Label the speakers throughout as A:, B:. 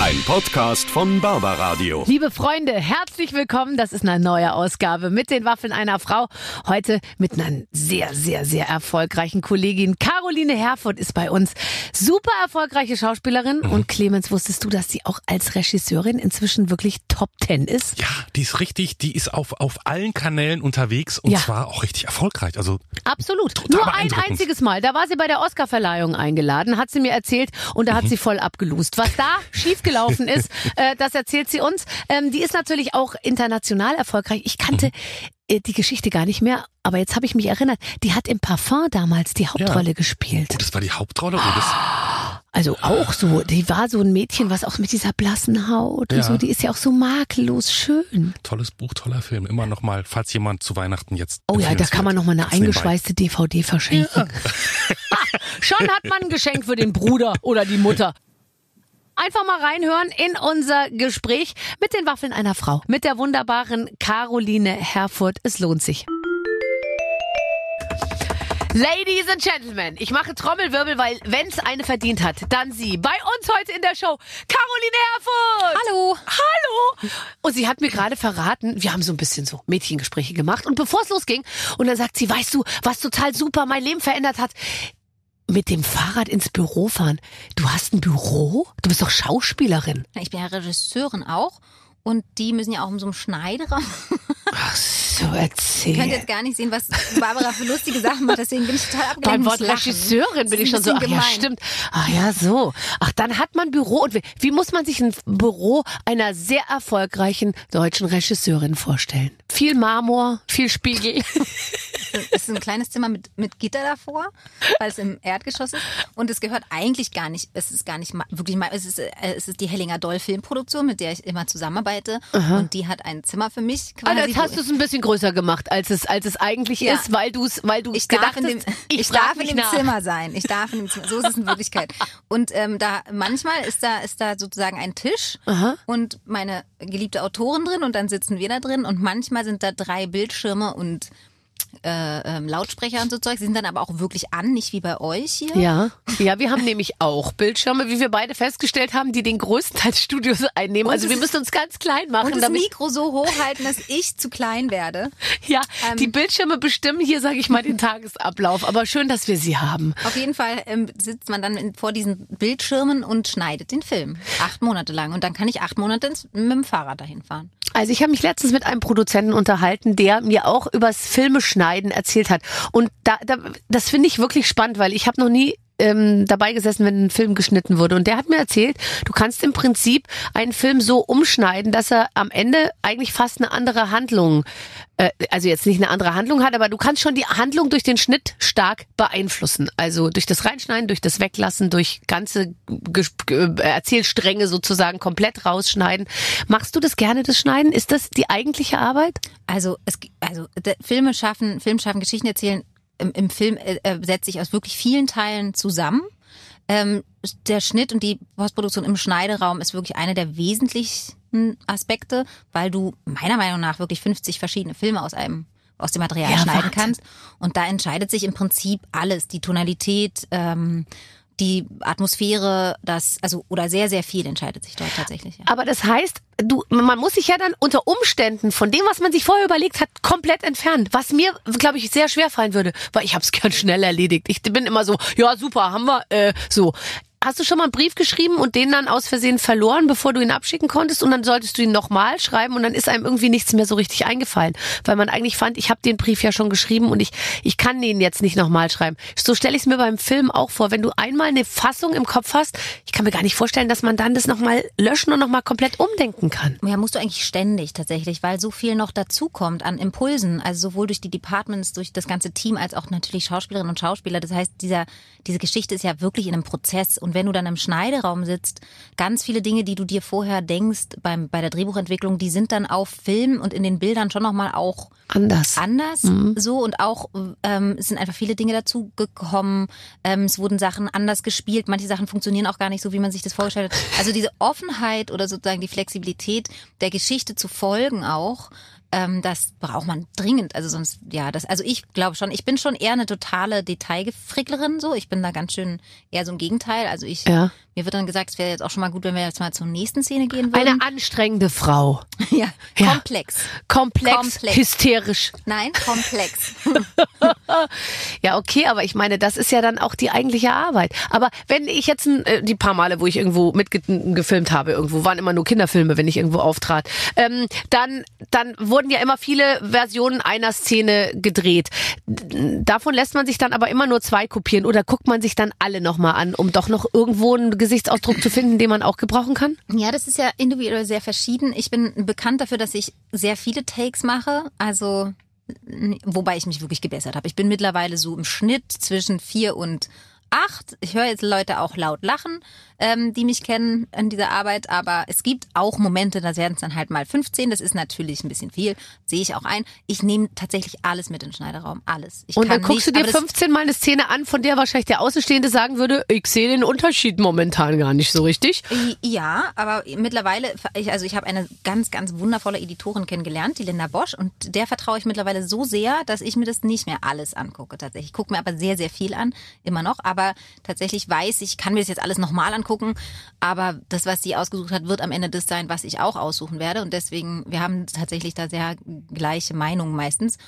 A: Ein Podcast von Barbaradio.
B: Liebe Freunde, herzlich willkommen. Das ist eine neue Ausgabe mit den Waffeln einer Frau. Heute mit einer sehr, sehr, sehr erfolgreichen Kollegin. Caroline Herfurth ist bei uns. Super erfolgreiche Schauspielerin.
C: Mhm.
B: Und Clemens, wusstest du, dass sie auch als Regisseurin inzwischen wirklich Top Ten ist?
C: Ja, die ist richtig, die ist auf, auf allen Kanälen unterwegs und
B: Ja.
C: zwar auch richtig erfolgreich. Also
B: Absolut. Nur ein einziges Mal. Da war sie bei der Oscarverleihung eingeladen, hat sie mir erzählt und da hat
C: Mhm.
B: sie voll abgelust. Was da schiefgelaufen ist, äh, das erzählt sie uns. Ähm, die ist natürlich auch international erfolgreich. Ich kannte
C: Mhm.
B: äh, die Geschichte gar nicht mehr, aber jetzt habe ich mich erinnert. Die hat im Parfum damals die Hauptrolle gespielt.
C: oh, das war die Hauptrolle. Oh, das,
B: Also auch so, die war so ein Mädchen, was auch mit dieser blassen Haut und
C: Ja.
B: so, die ist ja auch so makellos schön.
C: tolles Buch, toller Film. Immer noch mal, falls jemand zu Weihnachten jetzt.
B: Oh ja, da kann man noch mal eine eingeschweißte DVD verschenken. Ha, Schon hat man ein Geschenk für den Bruder oder die Mutter. Einfach mal reinhören in unser Gespräch mit den Waffeln einer Frau. Mit der wunderbaren Caroline Herfurth. Es lohnt sich. Ladies and Gentlemen, ich mache Trommelwirbel, weil wenn's eine verdient hat, dann sie. Bei uns heute in der Show, Caroline Herfurth.
D: Hallo.
B: Hallo. Und sie hat mir gerade verraten, wir haben so ein bisschen so Mädchengespräche gemacht. Und bevor es losging, und dann sagt sie, weißt du, was total super mein Leben verändert hat? Mit dem Fahrrad ins Büro fahren. Du hast ein Büro? Du bist doch Schauspielerin.
D: Ich bin ja Regisseurin auch. Und die müssen ja auch in so einem Schneideraum.
B: Ach so,
D: Ihr könnt
B: erzähl.
D: jetzt gar nicht sehen, was Barbara für lustige Sachen macht. Deswegen bin ich total abgelenkt.
B: Beim Wort. Regisseurin bin ich schon so, ach
D: bisschen
B: ja,
D: gemein.
B: stimmt. Ach ja, so. Ach, dann hat man Büro. Und wie, wie muss man sich ein Büro einer sehr erfolgreichen deutschen Regisseurin vorstellen? Viel Marmor, viel Spiegel.
D: Es ist ein kleines Zimmer mit, mit Gitter davor, weil es im Erdgeschoss ist. Und es gehört eigentlich gar nicht, es ist gar nicht wirklich mal, es ist, äh, es ist die Hellinger Doll Filmproduktion, mit der ich immer zusammenarbeite. Und die hat ein Zimmer für mich
B: Ah,
D: quasi.
B: jetzt hast du es ein bisschen größer gemacht, als es, als es eigentlich
D: Ja.
B: ist, weil du es, weil du
D: ich
B: gedacht
D: darf in dem,
B: hast,
D: ich,
B: frag
D: darf in dem
B: nach.
D: Zimmer sein. Ich darf in dem Zimmer. So ist es in Wirklichkeit. Und ähm, da manchmal ist da ist da sozusagen ein Tisch und meine geliebte Autorin drin und dann sitzen wir da drin und manchmal sind da drei Bildschirme und äh, ähm, Lautsprecher und so Zeug. Sie sind dann aber auch wirklich an, nicht wie bei euch hier.
B: Ja, ja, wir haben nämlich auch Bildschirme, wie wir beide festgestellt haben, die den größten Teil des Studios einnehmen.
D: Und
B: Also wir müssen uns ganz klein machen,
D: Und das
B: damit
D: Mikro so hochhalten, dass ich zu klein werde.
B: ja,
D: ähm,
B: die Bildschirme bestimmen hier, sage ich mal, den Tagesablauf. Aber schön, dass wir sie haben.
D: Auf jeden Fall ähm, sitzt man dann in, vor diesen Bildschirmen und schneidet den Film. Acht Monate lang. Und dann kann ich acht Monate ins, mit dem Fahrrad dahin fahren.
B: Also ich habe mich letztens mit einem Produzenten unterhalten, der mir auch übers Filmeschneiden erzählt hat. Und da, da das finde ich wirklich spannend, weil ich habe noch nie ähm, dabei gesessen, wenn ein Film geschnitten wurde. Und der hat mir erzählt, du kannst im Prinzip einen Film so umschneiden, dass er am Ende eigentlich fast eine andere Handlung, äh, also jetzt nicht eine andere Handlung hat, aber du kannst schon die Handlung durch den Schnitt stark beeinflussen. Also durch das Reinschneiden, durch das Weglassen, durch ganze äh, Erzählstränge sozusagen komplett rausschneiden. Machst du das gerne, das Schneiden? Ist das die eigentliche Arbeit?
D: Also, es, also Filme schaffen, Film schaffen, Geschichten erzählen. Im, im Film äh, äh, setzt sich aus wirklich vielen Teilen zusammen. Ähm, der Schnitt und die Postproduktion im Schneideraum ist wirklich einer der wesentlichsten Aspekte, weil du meiner Meinung nach wirklich 50 verschiedene Filme aus einem aus dem Material
B: Ja,
D: schneiden
B: Wahnsinn.
D: kannst. Und da entscheidet sich im Prinzip alles. Die Tonalität, ähm, die Atmosphäre, das, also, oder sehr, sehr viel entscheidet sich dort tatsächlich. Ja.
B: Aber das heißt, du, man muss sich ja dann unter Umständen von dem, was man sich vorher überlegt hat, komplett entfernen. Was mir, glaube ich, sehr schwer fallen würde, weil ich habe es gern schnell erledigt. Ich bin immer so, ja super, haben wir, äh, so. Hast du schon mal einen Brief geschrieben und den dann aus Versehen verloren, bevor du ihn abschicken konntest? Und dann solltest du ihn nochmal schreiben und dann ist einem irgendwie nichts mehr so richtig eingefallen. Weil man eigentlich fand, ich habe den Brief ja schon geschrieben und ich, ich kann den jetzt nicht nochmal schreiben. So stelle ich es mir beim Film auch vor. Wenn du einmal eine Fassung im Kopf hast, ich kann mir gar nicht vorstellen, dass man dann das nochmal löschen und nochmal komplett umdenken kann.
D: Ja, musst du eigentlich ständig tatsächlich, weil so viel noch dazukommt an Impulsen, also sowohl durch die Departments, durch das ganze Team, als auch natürlich Schauspielerinnen und Schauspieler. Das heißt, dieser, diese Geschichte ist ja wirklich in einem Prozess. Und wenn du dann im Schneideraum sitzt, ganz viele Dinge, die du dir vorher denkst beim, bei der Drehbuchentwicklung, die sind dann auf Film und in den Bildern schon nochmal auch
B: Anders.
D: anders so und auch ähm, es sind einfach viele Dinge dazu gekommen. Ähm, es wurden Sachen anders gespielt. Manche Sachen funktionieren auch gar nicht so, wie man sich das vorgestellt hat. Also diese Offenheit oder sozusagen die Flexibilität der Geschichte zu folgen auch Ähm, das braucht man dringend. Also sonst, ja, das, also ich glaube schon, ich bin schon eher eine totale Detailgefricklerin so. Ich bin da ganz schön eher so im Gegenteil. Also ich,
B: Ja.
D: mir wird dann gesagt, es wäre jetzt auch schon mal gut, wenn wir jetzt mal zur nächsten Szene gehen würden.
B: Eine anstrengende Frau.
D: ja,
B: Ja.
D: komplex.
B: Komplex,
D: Komplex.
B: hysterisch.
D: Nein, komplex.
B: Ja, okay, aber ich meine, das ist ja dann auch die eigentliche Arbeit. Aber wenn ich jetzt äh, die paar Male, wo ich irgendwo mitgefilmt habe, irgendwo waren immer nur Kinderfilme, wenn ich irgendwo auftrat, ähm, dann, dann wurden ja immer viele Versionen einer Szene gedreht. Davon lässt man sich dann aber immer nur zwei kopieren oder guckt man sich dann alle nochmal an, um doch noch irgendwo einen Gesichtsausdruck zu finden, den man auch gebrauchen kann?
D: Ja, das ist ja individuell sehr verschieden. Ich bin bekannt dafür, dass ich sehr viele Takes mache. Also, wobei ich mich wirklich gebessert habe. Ich bin mittlerweile so im Schnitt zwischen vier und acht. Ich höre jetzt Leute auch laut lachen, ähm, die mich kennen in dieser Arbeit. Aber es gibt auch Momente, da werden es dann halt mal 15. Das ist natürlich ein bisschen viel. Sehe ich auch ein. Ich nehme tatsächlich alles mit in den Schneiderraum. Alles. Ich
B: Und dann guckst
D: nicht,
B: du dir
D: aber das-
B: 15 Mal eine Szene an, von der wahrscheinlich der Außenstehende sagen würde, ich sehe den Unterschied momentan gar nicht so richtig.
D: Ja, aber mittlerweile, ich, also ich habe eine ganz, ganz wundervolle Editorin kennengelernt, die Linda Bosch, und der vertraue ich mittlerweile so sehr, dass ich mir das nicht mehr alles angucke. Tatsächlich, ich gucke mir aber sehr, sehr viel an, immer noch. Aber tatsächlich weiß ich, kann mir das jetzt alles nochmal angucken. Aber das, was sie ausgesucht hat, wird am Ende das sein, was ich auch aussuchen werde. Und deswegen, wir haben tatsächlich da sehr gleiche Meinungen meistens.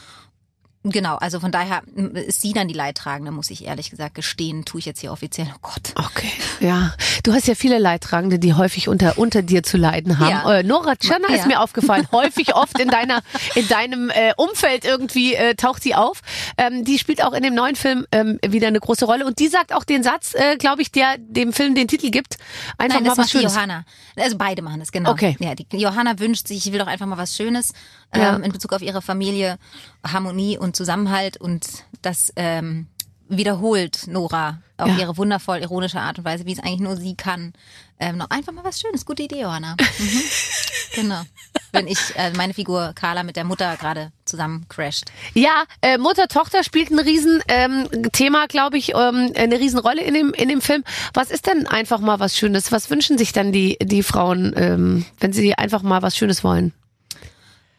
D: Genau, also von daher ist sie dann die Leidtragende, muss ich ehrlich gesagt gestehen, tue ich jetzt hier offiziell. Oh Gott.
B: Okay, ja. Du hast ja viele Leidtragende, die häufig unter, unter dir zu leiden haben.
D: Ja.
B: Äh, Nora Tschirner
D: Ja.
B: ist mir aufgefallen. häufig oft in deiner, in deinem äh, Umfeld irgendwie äh, taucht sie auf. Ähm, die spielt auch in dem neuen Film ähm, wieder eine große Rolle. Und die sagt auch den Satz, äh, glaube ich, der dem Film den Titel gibt. Einfach
D: Nein,
B: mal
D: das
B: was Schönes.
D: Johanna. Also beide machen das, genau.
B: Okay.
D: Ja, die Johanna wünscht sich, ich will doch einfach mal was Schönes ähm,
B: Ja.
D: in Bezug auf ihre Familie, Harmonie und Zusammenhalt und das ähm, wiederholt Nora auf
B: Ja.
D: ihre wundervoll ironische Art und Weise, wie es eigentlich nur sie kann. Ähm, noch einfach mal was Schönes. Gute Idee, Johanna. Mhm. genau. Wenn ich äh, meine Figur Carla mit der Mutter gerade zusammen crasht.
B: Ja, äh, Mutter-Tochter spielt ein riesen ähm, Thema, glaube ich, ähm, eine Riesenrolle in dem, in dem Film. Was ist denn einfach mal was Schönes? Was wünschen sich dann die, die Frauen, ähm, wenn sie einfach mal was Schönes wollen?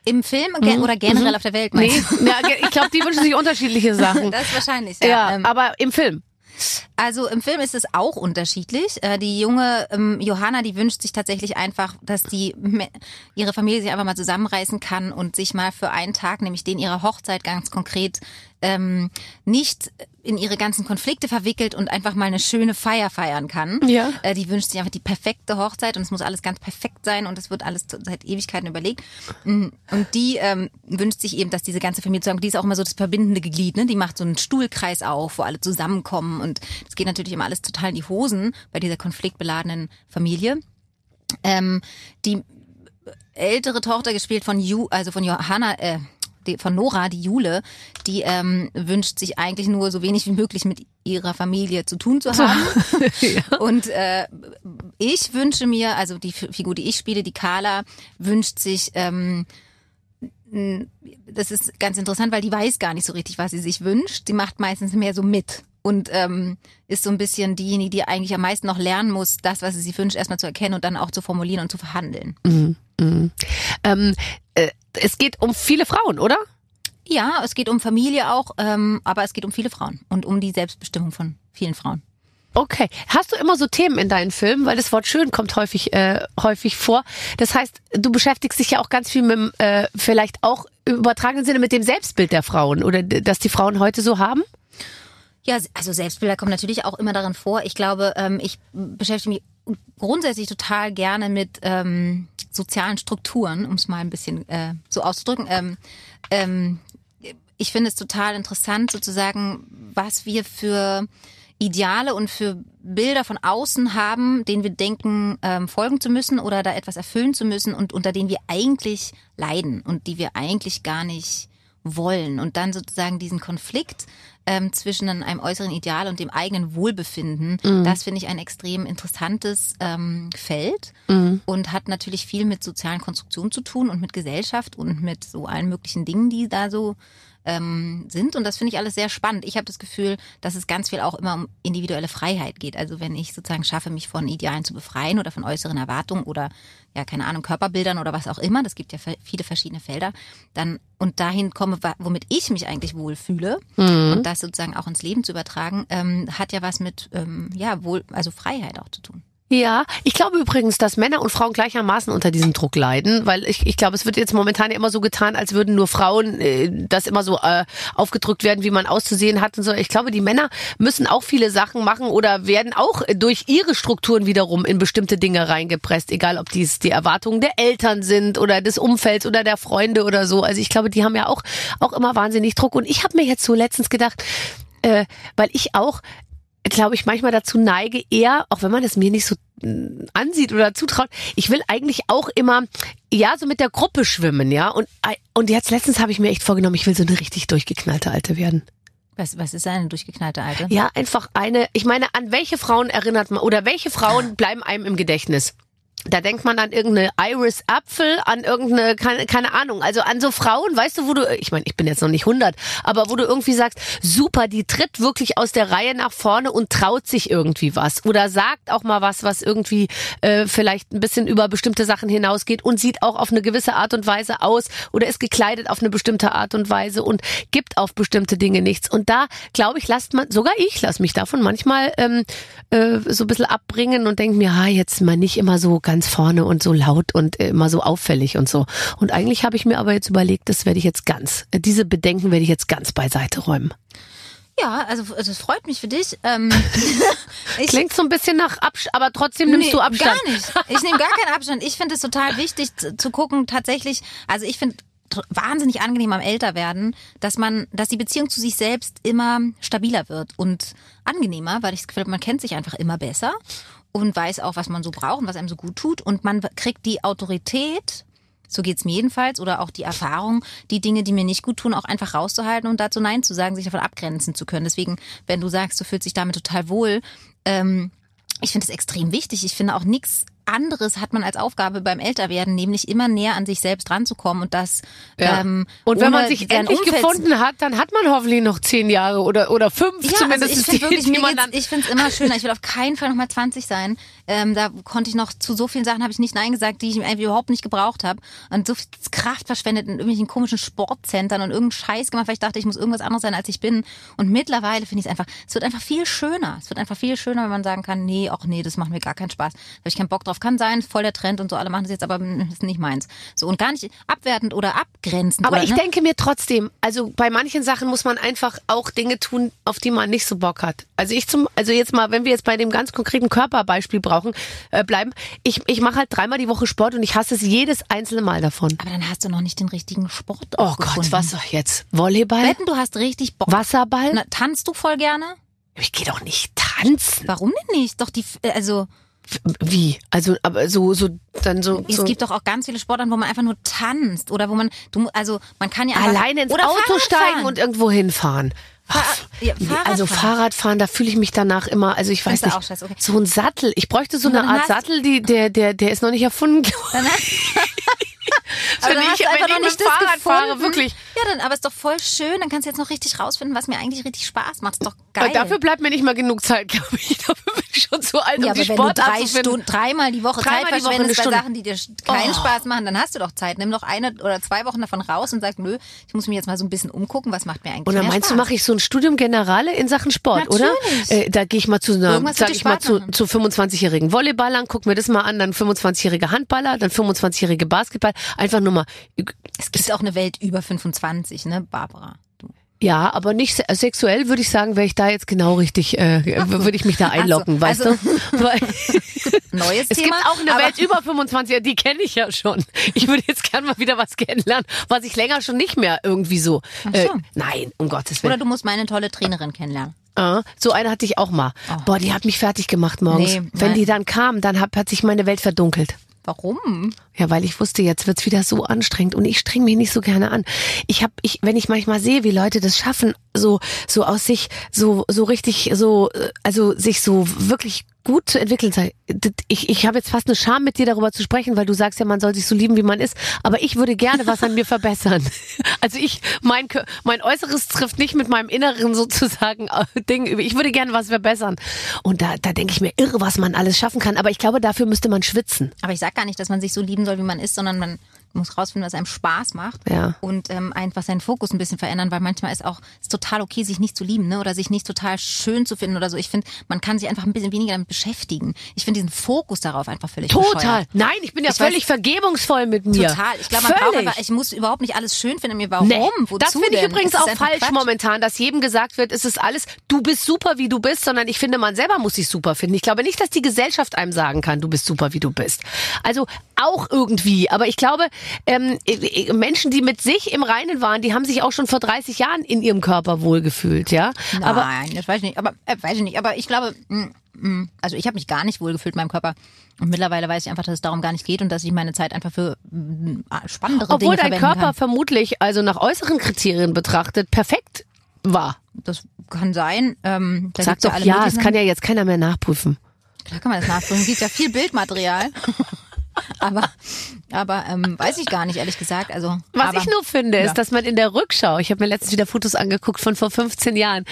D: Im Film gen oder generell auf der Welt?
B: Nee, ja, ich glaube, die wünschen sich unterschiedliche Sachen.
D: Das ist wahrscheinlich,
B: Ja,
D: ja. Ähm,
B: aber im Film.
D: Also im Film ist es auch unterschiedlich. Äh, Die junge ähm, Johanna, die wünscht sich tatsächlich einfach, dass die ihre Familie sich einfach mal zusammenreißen kann und sich mal für einen Tag, nämlich den ihrer Hochzeit ganz konkret, ähm, nicht in ihre ganzen Konflikte verwickelt und einfach mal eine schöne Feier feiern kann.
B: Ja.
D: Äh, Die wünscht sich einfach die perfekte Hochzeit und es muss alles ganz perfekt sein und es wird alles seit Ewigkeiten überlegt. Mm, Und die ähm, wünscht sich eben, dass diese ganze Familie zusammen, die ist auch immer so das verbindende Glied, ne? Die macht so einen Stuhlkreis auf, wo alle zusammenkommen und es geht natürlich immer alles total in die Hosen bei dieser konfliktbeladenen Familie. Ähm, die ältere Tochter gespielt von Ju, also von Johanna, äh, von Nora, die Jule, die ähm, wünscht sich eigentlich nur so wenig wie möglich mit ihrer Familie zu tun zu haben. Und äh, ich wünsche mir, also die Figur, die ich spiele, die Carla, wünscht sich ähm, das ist ganz interessant, weil die weiß gar nicht so richtig, was sie sich wünscht. Sie macht meistens mehr so mit und ähm, ist so ein bisschen diejenige, die eigentlich am meisten noch lernen muss, das, was sie sich wünscht, erstmal zu erkennen und dann auch zu formulieren und zu verhandeln.
B: Ähm, äh, es geht um viele Frauen, oder?
D: Ja, es geht um Familie auch, ähm, aber es geht um viele Frauen und um die Selbstbestimmung von vielen Frauen.
B: Okay. Hast du immer so Themen in deinen Filmen? Weil das Wort schön kommt häufig, äh, häufig vor. Das heißt, du beschäftigst dich ja auch ganz viel mit, dem, äh, vielleicht auch im übertragenen Sinne mit dem Selbstbild der Frauen oder dass die Frauen heute so haben?
D: Ja, also Selbstbilder kommen natürlich auch immer darin vor. Ich glaube, ähm, ich beschäftige mich grundsätzlich total gerne mit ähm, sozialen Strukturen, um es mal ein bisschen äh, so auszudrücken. Ähm, ähm, ich finde es total interessant, sozusagen, was wir für Ideale und für Bilder von außen haben, denen wir denken, ähm, folgen zu müssen oder da etwas erfüllen zu müssen und unter denen wir eigentlich leiden und die wir eigentlich gar nicht wollen. Und dann sozusagen diesen Konflikt ähm, zwischen einem äußeren Ideal und dem eigenen Wohlbefinden,
B: Mhm.
D: das finde ich ein extrem interessantes ähm, Feld
B: Mhm.
D: und hat natürlich viel mit sozialen Konstruktionen zu tun und mit Gesellschaft und mit so allen möglichen Dingen, die da so ähm, sind. Und das finde ich alles sehr spannend. Ich habe das Gefühl, dass es ganz viel auch immer um individuelle Freiheit geht. Also wenn ich sozusagen schaffe, mich von Idealen zu befreien oder von äußeren Erwartungen oder ja, keine Ahnung, Körperbildern oder was auch immer, das gibt ja viele verschiedene Felder, dann und dahin komme, womit ich mich eigentlich wohlfühle und das sozusagen auch ins Leben zu übertragen, ähm, hat ja was mit ähm, ja wohl, also Freiheit auch zu tun.
B: Ja, ich glaube übrigens, dass Männer und Frauen gleichermaßen unter diesem Druck leiden, weil ich, ich glaube, es wird jetzt momentan immer so getan, als würden nur Frauen äh, das immer so äh, aufgedrückt werden, wie man auszusehen hat und so. Ich glaube, die Männer müssen auch viele Sachen machen oder werden auch durch ihre Strukturen wiederum in bestimmte Dinge reingepresst, egal ob dies die Erwartungen der Eltern sind oder des Umfelds oder der Freunde oder so. Also ich glaube, die haben ja auch auch immer wahnsinnig Druck. Und ich habe mir jetzt so letztens gedacht, äh, weil ich auch glaube ich, manchmal dazu neige, eher, auch wenn man es mir nicht so mm, ansieht oder zutraut, ich will eigentlich auch immer, ja, so mit der Gruppe schwimmen, ja. Und, und jetzt letztens habe ich mir echt vorgenommen, ich will so eine richtig durchgeknallte Alte werden.
D: Was, was ist eine durchgeknallte Alte?
B: Ja, einfach eine, ich meine, an welche Frauen erinnert man oder welche Frauen bleiben einem im Gedächtnis? Da denkt man an irgendeine Iris Apfel, an irgendeine, keine, keine Ahnung, also an so Frauen, weißt du, wo du, ich meine, ich bin jetzt noch nicht 100, aber wo du irgendwie sagst, super, die tritt wirklich aus der Reihe nach vorne und traut sich irgendwie was oder sagt auch mal was, was irgendwie äh, vielleicht ein bisschen über bestimmte Sachen hinausgeht und sieht auch auf eine gewisse Art und Weise aus oder ist gekleidet auf eine bestimmte Art und Weise und gibt auf bestimmte Dinge nichts. Und da, glaube ich, lasst man, sogar ich lasse mich davon manchmal ähm, äh, so ein bisschen abbringen und denke mir, ha, jetzt mal nicht immer so ganz vorne und so laut und äh, immer so auffällig und so. Und eigentlich habe ich mir aber jetzt überlegt, das werde ich jetzt ganz, äh, diese Bedenken werde ich jetzt ganz beiseite räumen.
D: Ja, also das freut mich für dich. Ähm, ich,
B: Klingt so ein bisschen nach Abstand, aber trotzdem nimmst
D: Nee,
B: du Abstand.
D: Gar nicht. Ich nehme gar keinen Abstand. Ich finde es total wichtig zu, zu gucken, tatsächlich, also ich finde wahnsinnig angenehm am Älterwerden, dass man, dass die Beziehung zu sich selbst immer stabiler wird und angenehmer, weil ich das Gefühl habe, man kennt sich einfach immer besser und weiß auch, was man so braucht und was einem so gut tut und man kriegt die Autorität so geht's mir jedenfalls oder auch die Erfahrung, die Dinge, die mir nicht gut tun, auch einfach rauszuhalten und dazu Nein zu sagen, sich davon abgrenzen zu können. Deswegen, wenn du sagst, du fühlst dich damit total wohl, ähm, ich finde es extrem wichtig. Ich finde auch nichts anderes hat man als Aufgabe beim Älterwerden, nämlich immer näher an sich selbst ranzukommen und das
B: Ja.
D: ähm,
B: und wenn man sich endlich
D: Umfeld-
B: gefunden hat, dann hat man hoffentlich noch zehn Jahre oder, oder fünf
D: ja,
B: zumindest.
D: also geht's-
B: dann
D: ich finde es immer schöner. Ich will auf keinen Fall nochmal 20 sein. Ähm, da konnte ich noch zu so vielen Sachen habe ich nicht Nein gesagt, die ich irgendwie überhaupt nicht gebraucht habe. Und so viel Kraft verschwendet in irgendwelchen komischen Sportzentren und irgendeinen Scheiß gemacht, weil ich dachte, ich muss irgendwas anderes sein, als ich bin. Und mittlerweile finde ich es einfach, es wird einfach viel schöner. Es wird einfach viel schöner, wenn man sagen kann, nee, auch nee, das macht mir gar keinen Spaß. Habe ich keinen Bock drauf. Kann sein, voll der Trend und so, alle machen das jetzt, aber mm, ist nicht meins. So und gar nicht abwertend oder abgrenzend.
B: Aber
D: oder,
B: ich
D: ne?
B: denke mir trotzdem, also bei manchen Sachen muss man einfach auch Dinge tun, auf die man nicht so Bock hat. Also ich zum, also jetzt mal, wenn wir jetzt bei dem ganz konkreten Körperbeispiel brauchen, äh, bleiben, ich, ich mache halt dreimal die Woche Sport und ich hasse es jedes einzelne Mal davon.
D: aber dann hast du noch nicht den richtigen Sport.
B: Oh Gott, was doch jetzt? Volleyball?
D: Wetten, du hast richtig Bock.
B: Wasserball?
D: Na, tanzt du voll gerne?
B: Ich gehe doch nicht tanzen.
D: Warum denn nicht? Doch die, also
B: Wie? Also, aber so, so, dann so.
D: es
B: so
D: gibt doch auch ganz viele Sportarten, wo man einfach nur tanzt oder wo man, du, also man kann ja
B: alleine ins Auto steigen und irgendwo hinfahren.
D: Fahrrad- ja,
B: nee,
D: Fahrrad
B: also
D: fahren.
B: Fahrradfahren, da fühle ich mich danach immer, also ich weiß
D: Findest
B: nicht,
D: okay.
B: so ein Sattel. Ich bräuchte so eine Art Sattel, die, der, der, der ist noch nicht erfunden.
D: Dann,
B: Wenn ich- wenn ich mit Fahrrad fahre, wirklich.
D: Ja, dann, aber ist doch voll schön. Dann kannst du jetzt noch richtig rausfinden, was mir eigentlich richtig Spaß macht. Ist doch geil.
B: Aber dafür bleibt mir nicht mal genug Zeit, glaube ich. Dafür schon zu alt, um
D: ja,
B: die
D: aber wenn du
B: Sportart
D: drei
B: zu finden.
D: Stunden, dreimal die Woche
B: Dreimal
D: Zeit
B: die Woche
D: verschwendest bei
B: Stunde.
D: Sachen, die dir keinen
B: Oh.
D: Spaß machen, dann hast du doch Zeit. Nimm doch eine oder zwei Wochen davon raus und sag, nö, ich muss mich jetzt mal so ein bisschen umgucken, was macht mir eigentlich
B: Und dann
D: mehr
B: meinst du,
D: Spaß?
B: mache ich so ein Studium Generale in Sachen Sport,
D: Natürlich.
B: oder? Äh, da gehe ich mal zu einer, sag ich mal, zu, zu 25-jährigen Volleyballern, guck mir das mal an, dann 25-jährige Handballer, dann 25-jährige Basketball. Einfach nur mal,
D: Es gibt auch eine Welt über 25, ne, Barbara?
B: Ja, aber nicht se- sexuell, würde ich sagen, wäre ich da jetzt genau richtig, äh, würde ich mich da einlocken,
D: so,
B: weißt
D: also-
B: du?
D: Neues
B: es
D: Thema.
B: gibt auch eine Welt über 25, die kenne ich ja schon. Ich würde jetzt gern mal wieder was kennenlernen, was ich länger schon nicht mehr irgendwie so. Äh,
D: so.
B: nein, um Gottes Willen.
D: Oder du musst meine tolle Trainerin kennenlernen.
B: Ah, so eine hatte ich auch mal. Boah, die hat mich fertig gemacht morgens.
D: Oh. Nee,
B: Wenn
D: nein.
B: die dann kam, dann hat, hat sich meine Welt verdunkelt.
D: Warum?
B: Ja, weil ich wusste, jetzt wird's wieder so anstrengend und ich streng mich nicht so gerne an. Ich hab, ich, wenn ich manchmal sehe, wie Leute das schaffen, so so aus sich so so richtig so äh, also sich so wirklich gut zu entwickeln sei. Ich, ich habe jetzt fast eine Scham mit dir darüber zu sprechen, weil du sagst ja, man soll sich so lieben, wie man ist. Aber ich würde gerne was an mir verbessern. Also ich, mein, mein Äußeres trifft nicht mit meinem Inneren sozusagen äh, Ding. Ich würde gerne was verbessern. Und da, da denke ich mir irre, was man alles schaffen kann. Aber ich glaube, dafür müsste man schwitzen.
D: Aber ich sag gar nicht, dass man sich so lieben soll, wie man ist, sondern man muss rausfinden, was einem Spaß macht
B: Ja.
D: und ähm, einfach seinen Fokus ein bisschen verändern, weil manchmal ist auch ist total okay, sich nicht zu lieben, ne? Oder sich nicht total schön zu finden oder so. Ich finde, man kann sich einfach ein bisschen weniger damit beschäftigen. Ich finde diesen Fokus darauf einfach völlig
B: Total.
D: bescheuert.
B: Nein, ich bin ja
D: Ich weiß-
B: völlig vergebungsvoll mit mir.
D: Total. Ich glaube, man braucht
B: Völlig.
D: einfach, ich muss überhaupt nicht alles schön finden mir. Warum?
B: Nee,
D: Wozu
B: das finde ich
D: denn?
B: übrigens auch falsch
D: Quatsch.
B: momentan, dass jedem gesagt wird, es ist alles, du bist super, wie du bist, sondern ich finde, man selber muss sich super finden. Ich glaube nicht, dass die Gesellschaft einem sagen kann, du bist super, wie du bist. Also auch irgendwie, aber ich glaube, ähm, äh, Menschen, die mit sich im Reinen waren, die haben sich auch schon vor 30 Jahren in ihrem Körper wohlgefühlt, ja. Aber
D: Nein, das weiß ich nicht. Aber äh, weiß ich nicht. Aber ich glaube, mm, mm, also ich habe mich gar nicht wohlgefühlt in meinem Körper. Und mittlerweile weiß ich einfach, dass es darum gar nicht geht und dass ich meine Zeit einfach für mm, spannendere
B: obwohl
D: Dinge
B: dein
D: verwenden
B: Körper
D: kann.
B: vermutlich, also nach äußeren Kriterien betrachtet, perfekt war.
D: Das kann sein. Ähm,
B: Sag
D: ja
B: doch
D: alle
B: ja, es kann ja jetzt keiner mehr nachprüfen.
D: Klar kann man das nachprüfen. Es gibt ja viel Bildmaterial. aber aber ähm, weiß ich gar nicht, ehrlich gesagt. Also,
B: Was
D: aber,
B: ich nur finde,
D: ja.
B: ist, dass man in der Rückschau, ich habe mir letztens wieder Fotos angeguckt von vor 15 Jahren,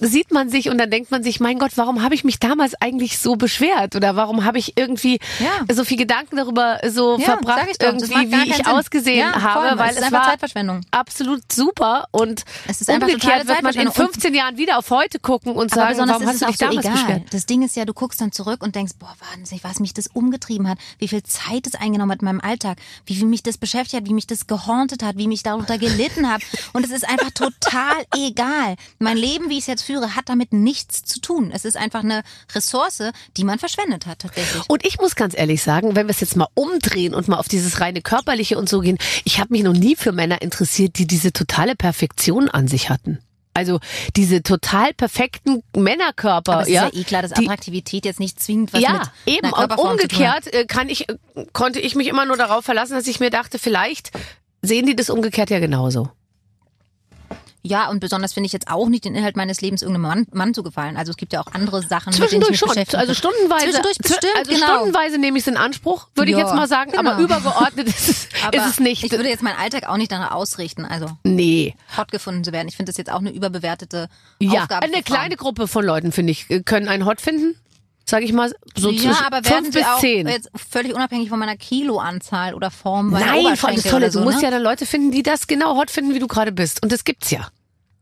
B: sieht man sich und dann denkt man sich, mein Gott, warum habe ich mich damals eigentlich so beschwert oder warum habe ich irgendwie
D: Ja.
B: so viel Gedanken darüber so
D: Ja,
B: verbracht,
D: doch,
B: irgendwie, wie ich
D: Sinn.
B: ausgesehen habe,
D: voll,
B: weil
D: es ist
B: es war
D: Zeitverschwendung.
B: absolut super und
D: Es ist
B: umgekehrt wird man in
D: Zeitverschwendung. Und-
B: 15 Jahren wieder auf heute gucken und sagen, warum hast du dich
D: so
B: damals
D: egal.
B: beschwert?
D: Das Ding ist ja, du guckst dann zurück und denkst, boah, wahnsinnig, was mich das umgetrieben hat, wie viel Zeit es eingenommen hat in meinem Alltag, wie, wie mich das beschäftigt hat, wie mich das gehauntet hat, wie mich darunter gelitten habe. Und es ist einfach total egal. Mein Leben, wie ich es jetzt führe, hat damit nichts zu tun. Es ist einfach eine Ressource, die man verschwendet hat tatsächlich.
B: Und ich muss ganz ehrlich sagen, wenn wir es jetzt mal umdrehen und mal auf dieses reine körperliche und so gehen, ich habe mich noch nie für Männer interessiert, die diese totale Perfektion an sich hatten. Also diese total perfekten Männerkörper,
D: Aber
B: ja.
D: ist ja eh klar, dass Attraktivität jetzt nicht zwingend was
B: ja,
D: mit
B: eben. Und umgekehrt äh, kann ich, äh, konnte ich mich immer nur darauf verlassen, dass ich mir dachte, vielleicht sehen die das umgekehrt ja genauso.
D: Ja, und besonders finde ich jetzt auch nicht den Inhalt meines Lebens irgendeinem Mann, Mann zu gefallen. Also es gibt ja auch andere Sachen, mit denen ich
B: Zwischendurch
D: mich
B: schon. Also stundenweise.
D: Zwischendurch
B: zw-
D: bestimmt,
B: also
D: genau.
B: stundenweise nehme ich es in Anspruch, würde ich jetzt mal sagen. Aber
D: genau.
B: übergeordnet ist es,
D: Aber
B: ist es nicht.
D: Ich würde jetzt meinen Alltag auch nicht danach ausrichten, also
B: nee.
D: hot gefunden zu werden. Ich finde das jetzt auch eine überbewertete
B: Ja,
D: Aufgabe.
B: eine kleine Gruppe von Leuten, finde ich, können einen Hot finden. Sag ich mal, so
D: ja,
B: zwischen
D: aber
B: fünf bis
D: auch
B: zehn.
D: jetzt völlig unabhängig von meiner Kiloanzahl oder Form
B: Nein, vor allem das Tolle,
D: so,
B: du musst
D: ne?
B: ja dann Leute finden, die das genau hot finden, wie du gerade bist. Und das gibt's ja.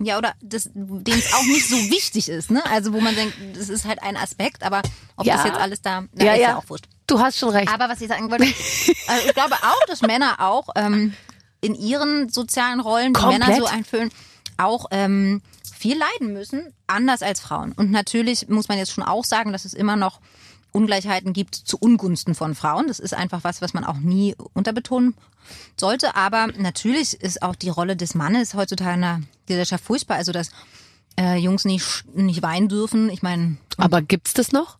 D: Ja, oder das, dem es auch nicht so wichtig ist, ne? Also wo man denkt, das ist halt ein Aspekt, aber ob
B: Ja.
D: das jetzt alles da, na,
B: Ja,
D: ist ja.
B: ja.
D: auch wurscht.
B: Du hast schon recht.
D: Aber was ich sagen wollte, also ich glaube auch, dass Männer auch ähm, in ihren sozialen Rollen, die
B: Komplett.
D: Männer so einfüllen, auch ähm, viel leiden müssen, anders als Frauen. Und natürlich muss man jetzt schon auch sagen, dass es immer noch Ungleichheiten gibt zu Ungunsten von Frauen. Das ist einfach was, was man auch nie unterbetonen sollte. Aber natürlich ist auch die Rolle des Mannes heutzutage in der Gesellschaft furchtbar. Also dass äh, Jungs nicht, nicht weinen dürfen. Ich meine,
B: aber gibt's das noch?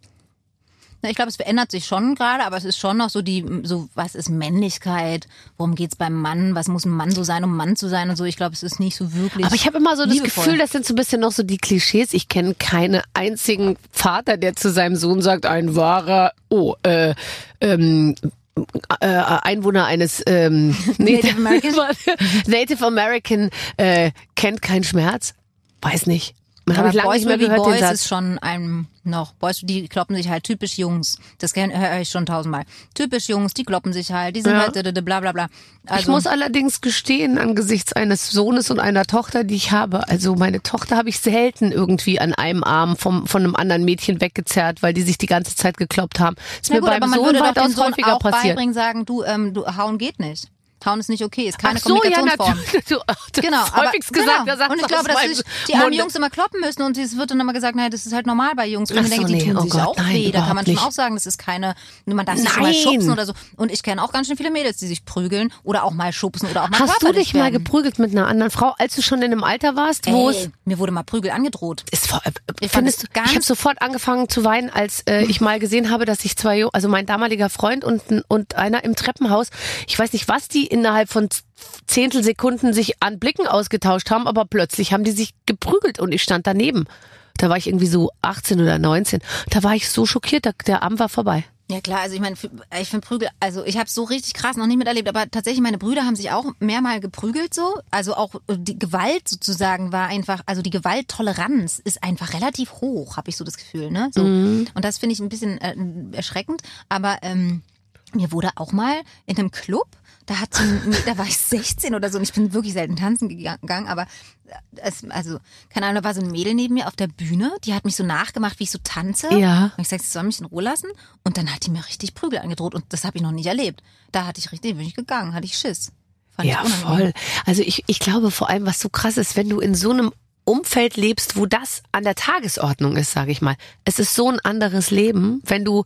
D: Na, Ich glaube, es verändert sich schon gerade, aber es ist schon noch so die, so was ist Männlichkeit? Worum geht's beim Mann? Was muss ein Mann so sein, um Mann zu sein und so? Ich glaube, es ist nicht so wirklich.
B: Aber ich habe immer so das
D: liebevoll.
B: Gefühl, das sind so ein bisschen noch so die Klischees. Ich kenne keinen einzigen Vater, der zu seinem Sohn sagt, ein wahrer, oh, äh, ähm, äh, Einwohner eines ähm,
D: Native American?
B: Native American äh, kennt keinen Schmerz. Weiß nicht. Habe ich lange
D: Boys
B: nicht mehr gehört, den
D: Boys
B: Satz.
D: ist schon ein noch. Boys, die kloppen sich halt typisch Jungs. Das höre ich schon tausendmal. Typisch Jungs, die kloppen sich halt, die sind
B: Ja.
D: halt bla bla bla. Also,
B: ich muss allerdings gestehen, angesichts eines Sohnes und einer Tochter, die ich habe, also meine Tochter habe ich selten irgendwie an einem Arm vom, von einem anderen Mädchen weggezerrt, weil die sich die ganze Zeit gekloppt haben. Ist
D: na
B: mir
D: gut, aber
B: beim
D: man
B: Sohn weitaus
D: Sohn
B: häufiger
D: auch
B: passiert.
D: beibringen, sagen, du, ähm, du, hauen geht nicht. Hauen ist nicht okay, ist keine
B: Ach so, ja,
D: Kommunikationsform.
B: natürlich. Du, das
D: Genau, aber,
B: häufigst gesagt,
D: genau. und ich glaube, dass sich die armen
B: Munde.
D: Jungs immer kloppen müssen und es wird dann immer gesagt, naja, das ist halt normal bei Jungs. Und ich denke,
B: so,
D: die
B: nee,
D: tun
B: oh
D: sich
B: Gott,
D: auch
B: nein,
D: weh. Da kann man schon
B: nicht.
D: auch sagen, das ist keine, man darf sich mal schubsen oder so. Und ich kenne auch ganz schön viele Mädels, die sich prügeln oder auch mal schubsen oder auch mal
B: Hast du dich mal
D: werden.
B: geprügelt mit einer anderen Frau, als du schon in einem Alter warst, wo es
D: mir wurde mal Prügel angedroht.
B: ist vor, äh,
D: Ich
B: findest du, ich habe sofort angefangen zu weinen, als äh, ich mal gesehen habe, dass sich zwei, also mein damaliger Freund und, und einer im Treppenhaus, ich weiß nicht, was die innerhalb von Zehntelsekunden sich an Blicken ausgetauscht haben, aber plötzlich haben die sich geprügelt und ich stand daneben. Da war ich irgendwie so 18 oder 19. Da war ich so schockiert, der, der Abend war vorbei.
D: Ja klar, also ich meine, ich finde Prügel, also ich habe so richtig krass noch nicht miterlebt, aber tatsächlich meine Brüder haben sich auch mehrmal geprügelt so. Also auch äh, die Gewalt sozusagen war einfach, also die Gewalttoleranz ist einfach relativ hoch, habe ich so das Gefühl, ne? So. Und das finde ich ein bisschen äh, erschreckend, aber ähm, mir wurde auch mal in einem Club, da hat so ein, da war ich 16 oder so und ich bin wirklich selten tanzen gegangen, aber es, also, keine Ahnung, da war so ein Mädel neben mir auf der Bühne, die hat mich so nachgemacht, wie ich so tanze.
B: Ja.
D: Und ich sagte, sie soll mich in Ruhe lassen. Und dann hat die mir richtig Prügel angedroht und das habe ich noch nicht erlebt. Da hatte ich richtig, bin ich gegangen, hatte ich Schiss. Fand
B: Ja,
D: ich
B: voll. Also ich, ich glaube vor allem, was so krass ist, wenn du in so einem Umfeld lebst, wo das an der Tagesordnung ist, sage ich mal. Es ist so ein anderes Leben, wenn du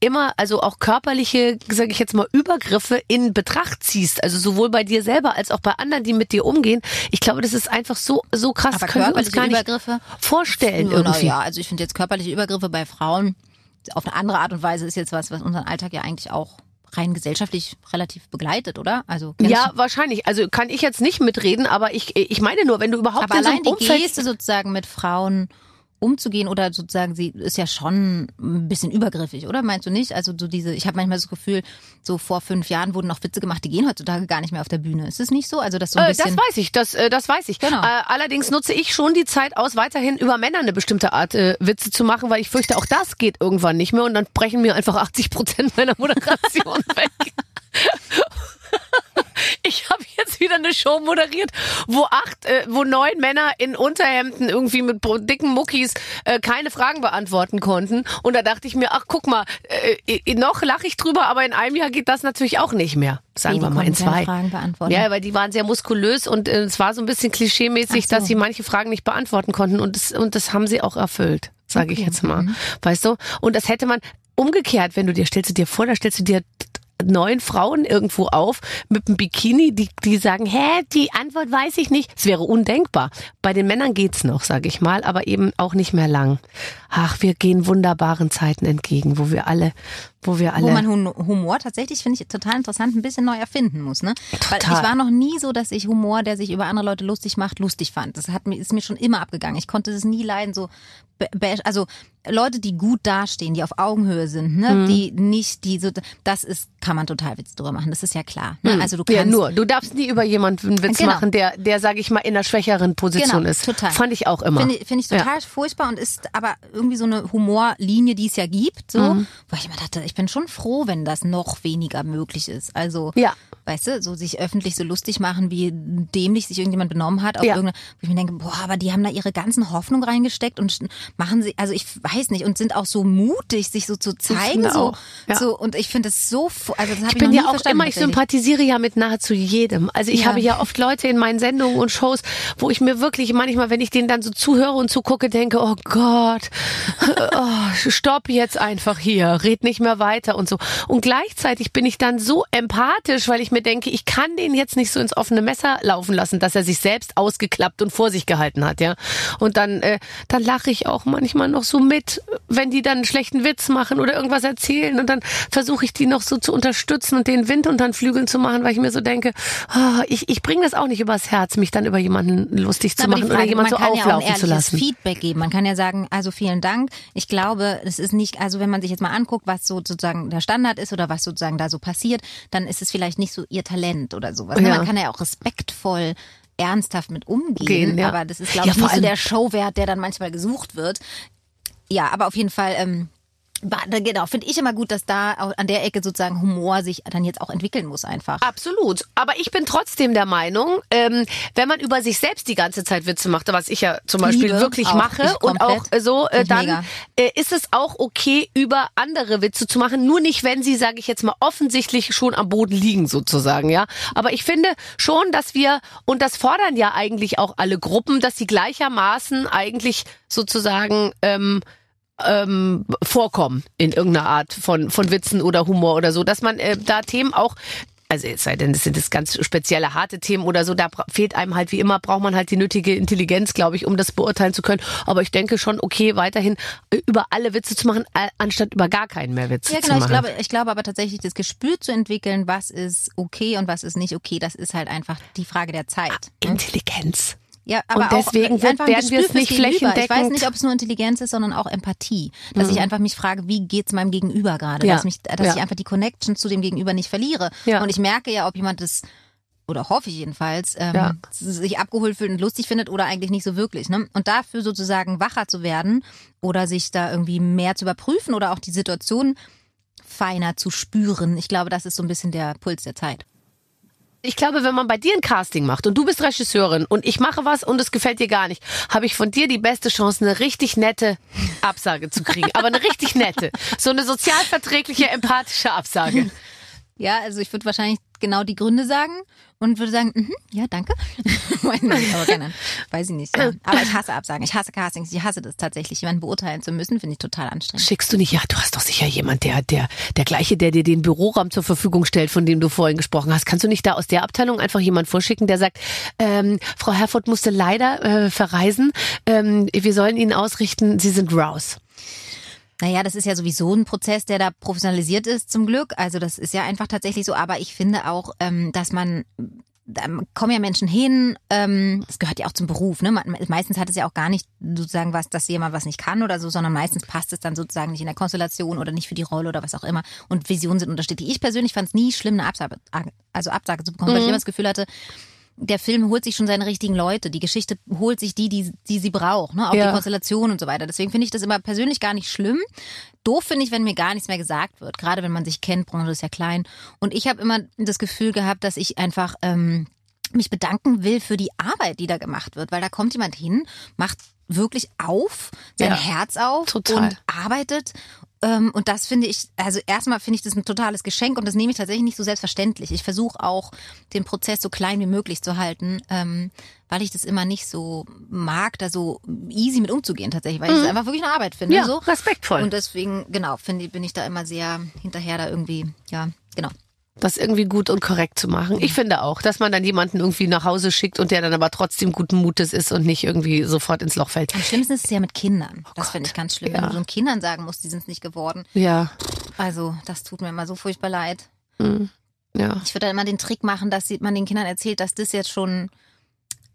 B: immer, also auch körperliche, sage ich jetzt mal, Übergriffe in Betracht ziehst, also sowohl bei dir selber als auch bei anderen, die mit dir umgehen. Ich glaube, das ist einfach so so krass,
D: Aber
B: können wir uns
D: körperliche
B: gar nicht
D: Übergriffe?
B: vorstellen
D: Ja,
B: irgendwie.
D: Ja, also ich finde jetzt körperliche Übergriffe bei Frauen auf eine andere Art und Weise ist jetzt was, was unseren Alltag ja eigentlich auch rein gesellschaftlich relativ begleitet, oder? Also
B: Ja,
D: du-
B: wahrscheinlich. Also kann ich jetzt nicht mitreden, aber ich, ich meine nur, wenn du überhaupt
D: aber
B: in so
D: allein
B: einem
D: die
B: Umfeld
D: Geste sozusagen mit Frauen umzugehen oder sozusagen sie ist ja schon ein bisschen übergriffig, oder meinst du nicht? Also so diese, ich habe manchmal das Gefühl, so vor fünf Jahren wurden noch Witze gemacht, die gehen heutzutage gar nicht mehr auf der Bühne. Ist es nicht so? Also das so ein
B: Äh,
D: bisschen.
B: das weiß ich, das, äh, das weiß ich.
D: Genau.
B: Äh, allerdings nutze ich schon die Zeit aus, weiterhin über Männer eine bestimmte Art äh, Witze zu machen, weil ich fürchte, auch das geht irgendwann nicht mehr und dann brechen mir einfach 80 Prozent meiner Moderation weg. Ich habe jetzt wieder eine Show moderiert, wo acht, äh, wo neun Männer in Unterhemden irgendwie mit dicken Muckis äh, keine Fragen beantworten konnten. Und da dachte ich mir, ach guck mal, äh, äh, noch lache ich drüber, aber in einem Jahr geht das natürlich auch nicht mehr. Sagen
D: Nee,
B: wir mal in zwei.
D: Fragen beantworten.
B: Ja, weil die waren sehr muskulös und äh, es war so ein bisschen klischeemäßig,
D: so.
B: dass sie manche Fragen nicht beantworten konnten und das, und das haben sie auch erfüllt, sage ich jetzt mal. Weißt du? Und das hätte man umgekehrt, wenn du dir stellst du dir vor, da stellst du dir neun Frauen irgendwo auf mit einem Bikini, die, die sagen, hä, die Antwort weiß ich nicht. Es wäre undenkbar. Bei den Männern geht's noch, sage ich mal, aber eben auch nicht mehr lang. Ach, wir gehen wunderbaren Zeiten entgegen, wo wir alle, wo wir alle.
D: Wo man Hum- Humor tatsächlich, finde ich total interessant, ein bisschen neu erfinden muss. Ne? Weil
B: Total.
D: ich war noch nie so, dass ich Humor, der sich über andere Leute lustig macht, lustig fand. Das hat mir, ist mir schon immer abgegangen. Ich konnte es nie leiden, so, also Leute, die gut dastehen, die auf Augenhöhe sind, ne?
B: Mhm.
D: die nicht, die so, das ist, kann man total Witz drüber machen. Das ist ja klar. Ne? Also du kannst.
B: ja, nur. Du darfst nie über jemanden einen Witz
D: Genau.
B: machen, der, der, sage ich mal, in einer schwächeren Position
D: Genau,
B: ist.
D: total.
B: Fand ich auch immer.
D: Finde finde ich total furchtbar und ist aber irgendwie so eine Humorlinie, die es ja gibt, so,
B: Mhm.
D: wo ich immer dachte, ich bin schon froh, wenn das noch weniger möglich ist. Also,
B: Ja.
D: weißt du, so sich öffentlich so lustig machen, wie dämlich sich irgendjemand benommen hat, auf
B: Ja.
D: irgendeine, wo ich mir denke, boah, aber die haben da ihre ganzen Hoffnung reingesteckt und machen sie, also ich weiß nicht, und sind auch so mutig, sich so zu zeigen, so,
B: ja.
D: so, und ich finde es so, also das habe
B: Ich
D: ich,
B: bin ja auch immer, ich sympathisiere ja mit nahezu jedem. Also ich
D: Ja.
B: habe ja oft Leute in meinen Sendungen und Shows, wo ich mir wirklich manchmal, wenn ich denen dann so zuhöre und zugucke, denke, oh Gott, oh, stopp jetzt einfach hier, red nicht mehr weiter und so. Und gleichzeitig bin ich dann so empathisch, weil ich mir denke, ich kann den jetzt nicht so ins offene Messer laufen lassen, dass er sich selbst ausgeklappt und vor sich gehalten hat, ja. Und dann, äh, dann lache ich auch manchmal noch so mit, wenn die dann einen schlechten Witz machen oder irgendwas erzählen und dann versuche ich die noch so zu unterstützen und den Wind unter den Flügeln zu machen, weil ich mir so denke, ah, ich, ich bringe das auch nicht übers Herz, mich dann über jemanden lustig zu machen
D: Frage,
B: oder jemand so
D: kann ja
B: auflaufen zu lassen.
D: Feedback geben. Man kann ja sagen, also vielen Dank. Ich glaube, es ist nicht, also wenn man sich jetzt mal anguckt, was so sozusagen der Standard ist oder was sozusagen da so passiert, dann ist es vielleicht nicht so ihr Talent oder sowas. ne?
B: Ja.
D: Man kann ja auch respektvoll ernsthaft mit umgehen,
B: Gehen, ja.
D: aber das ist glaube
B: Ja,
D: ich
B: vor
D: nicht so
B: allem-
D: der Showwert, der dann manchmal gesucht wird. Ja, aber auf jeden Fall ähm, Genau, finde ich immer gut, dass da an der Ecke sozusagen Humor sich dann jetzt auch entwickeln muss einfach.
B: Absolut. Aber ich bin trotzdem der Meinung, ähm, wenn man über sich selbst die ganze Zeit Witze macht, was ich ja zum Beispiel
D: Liebe,
B: wirklich mache und auch äh, so, äh, dann äh, ist es auch okay, über andere Witze zu machen. Nur nicht, wenn sie, sage ich jetzt mal, offensichtlich schon am Boden liegen sozusagen, ja. Aber ich finde schon, dass wir, und das fordern ja eigentlich auch alle Gruppen, dass sie gleichermaßen eigentlich sozusagen ähm, ähm, vorkommen in irgendeiner Art von, von Witzen oder Humor oder so, dass man äh, da Themen auch also es sei denn, das sind das ganz spezielle harte Themen oder so, da fehlt einem halt wie immer, braucht man halt die nötige Intelligenz, glaube ich, um das beurteilen zu können. Aber ich denke schon, okay, weiterhin äh, über alle Witze zu machen, anstatt über gar keinen mehr Witze
D: Ja,
B: zu
D: genau. Ich
B: machen.
D: glaube, ich glaube aber tatsächlich, das Gespür zu entwickeln, was ist okay und was ist nicht okay, das ist halt einfach die Frage der Zeit.
B: Intelligenz.
D: Ja, aber
B: Und deswegen
D: auch
B: wird-
D: einfach ein
B: werden wir es nicht
D: Gegenüber. Ich weiß
B: flächendeckend-
D: nicht, ob es nur Intelligenz ist, sondern auch Empathie. Dass ich einfach mich frage, wie geht's meinem Gegenüber gerade?
B: Ja.
D: Dass, mich, dass
B: Ja.
D: ich einfach die Connection zu dem Gegenüber nicht verliere.
B: Ja.
D: Und ich merke ja, ob jemand das oder hoffe ich jedenfalls, ähm,
B: Ja.
D: sich abgeholt fühlt und lustig findet oder eigentlich nicht so wirklich. Ne? Und dafür sozusagen wacher zu werden oder sich da irgendwie mehr zu überprüfen oder auch die Situation feiner zu spüren. Ich glaube, das ist so ein bisschen der Puls der Zeit.
B: Ich glaube, wenn man bei dir ein Casting macht und du bist Regisseurin und ich mache was und es gefällt dir gar nicht, habe ich von dir die beste Chance, eine richtig nette Absage zu kriegen. Aber eine richtig nette. So eine sozialverträgliche, empathische Absage.
D: Ja, also ich würde wahrscheinlich genau die Gründe sagen und würde sagen, mhm, ja, danke. Weiß ich nicht. Ja. Aber ich hasse Absagen. Ich hasse Castings. Ich hasse das tatsächlich. Jemanden beurteilen zu müssen, finde ich total anstrengend.
B: Schickst du nicht, ja, du hast doch sicher jemand, der, der, der gleiche, der dir den Büroraum zur Verfügung stellt, von dem du vorhin gesprochen hast. Kannst du nicht da aus der Abteilung einfach jemand vorschicken, der sagt, ähm, Frau Herford musste leider äh, verreisen, ähm, wir sollen Ihnen ausrichten, Sie sind raus.
D: Naja, das ist ja sowieso ein Prozess, der da professionalisiert ist, zum Glück. Also das ist ja einfach tatsächlich so. Aber ich finde auch, ähm, dass man da kommen ja Menschen hin, ähm, das gehört ja auch zum Beruf, ne? Man, meistens hat es ja auch gar nicht sozusagen was, dass jemand was nicht kann oder so, sondern meistens passt es dann sozusagen nicht in der Konstellation oder nicht für die Rolle oder was auch immer. Und Visionen sind unterschiedlich. Ich persönlich fand es nie schlimm, eine Absage, also Absage zu bekommen, weil ich immer das Gefühl hatte, der Film holt sich schon seine richtigen Leute. Die Geschichte holt sich die, die, die sie braucht, ne? Auch
B: Ja.
D: die Konstellation und so weiter. Deswegen finde ich das immer persönlich gar nicht schlimm. Doof finde ich, wenn mir gar nichts mehr gesagt wird. Gerade wenn man sich kennt, Branche ist ja klein. Und ich habe immer das Gefühl gehabt, dass ich einfach ähm, mich bedanken will für die Arbeit, die da gemacht wird. Weil da kommt jemand hin, macht wirklich auf, sein
B: Ja.
D: Herz auf
B: Total.
D: und arbeitet. Ähm, und das finde ich, also erstmal finde ich das ein totales Geschenk und das nehme ich tatsächlich nicht so selbstverständlich. Ich versuche auch, den Prozess so klein wie möglich zu halten, ähm, weil ich das immer nicht so mag, da so easy mit umzugehen tatsächlich, weil ich es einfach wirklich eine Arbeit finde.
B: Mhm. Ja,
D: so.
B: respektvoll.
D: Und deswegen, genau, finde, bin ich da immer sehr hinterher da irgendwie, ja, genau.
B: Das irgendwie gut und korrekt zu machen. Ich finde auch, dass man dann jemanden irgendwie nach Hause schickt und der dann aber trotzdem guten Mutes ist und nicht irgendwie sofort ins Loch fällt.
D: Am schlimmsten ist es ja mit Kindern. das finde ich ganz schlimm, wenn
B: Ja.
D: du so Kindern sagen musst, die sind es nicht geworden.
B: Ja,
D: Also, das tut mir immer so furchtbar leid.
B: ja.
D: Ich würde dann immer den Trick machen, dass man den Kindern erzählt, dass das jetzt schon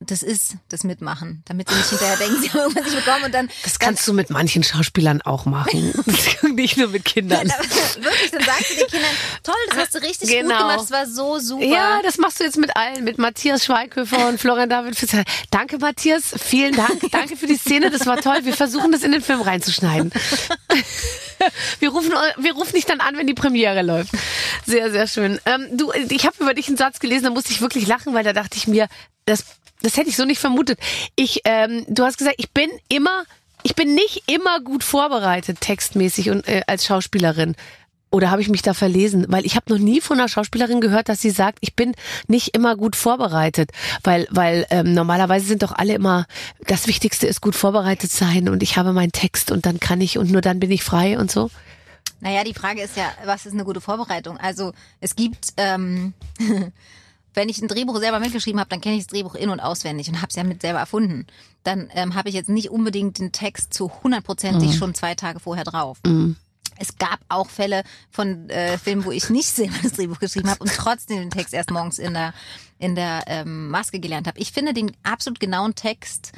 D: das ist, das Mitmachen, damit sie nicht hinterher denken, sie haben irgendwas nicht bekommen und dann
B: Das kannst du mit manchen Schauspielern auch machen. nicht nur mit Kindern.
D: dann, wirklich, dann sagst du den Kindern, toll, das hast du richtig gut
B: Genau.
D: gemacht, das war so super.
B: Ja, das machst du jetzt mit allen, mit Matthias Schweighöfer und Florian David Fischer. Danke, Matthias. Vielen Dank. Danke für die Szene. Das war toll. Wir versuchen das in den Film reinzuschneiden. Wir rufen, wir rufen dich dann an, wenn die Premiere läuft. Sehr, sehr schön. Ähm, du, ich habe über dich einen Satz gelesen, da musste ich wirklich lachen, weil da dachte ich mir, das, das hätte ich so nicht vermutet. Ich, ähm, du hast gesagt, ich bin immer, ich bin nicht immer gut vorbereitet, textmäßig und äh, als Schauspielerin. Oder habe ich mich da verlesen? Weil ich habe noch nie von einer Schauspielerin gehört, dass sie sagt, ich bin nicht immer gut vorbereitet. Weil, weil ähm, normalerweise sind doch alle immer, das Wichtigste ist gut vorbereitet sein und ich habe meinen Text und dann kann ich und nur dann bin ich frei und so.
D: Naja, die Frage ist ja, was ist eine gute Vorbereitung? Also es gibt, ähm, wenn ich ein Drehbuch selber mitgeschrieben habe, dann kenne ich das Drehbuch in- und auswendig und habe es ja mit selber erfunden. Dann ähm, habe ich jetzt nicht unbedingt den Text zu hundertprozentig schon zwei Tage vorher drauf. Es gab auch Fälle von äh, Filmen, wo ich nicht selber das Drehbuch geschrieben habe und trotzdem den Text erst morgens in der in der ähm, Maske gelernt habe. Ich finde den absolut genauen Text.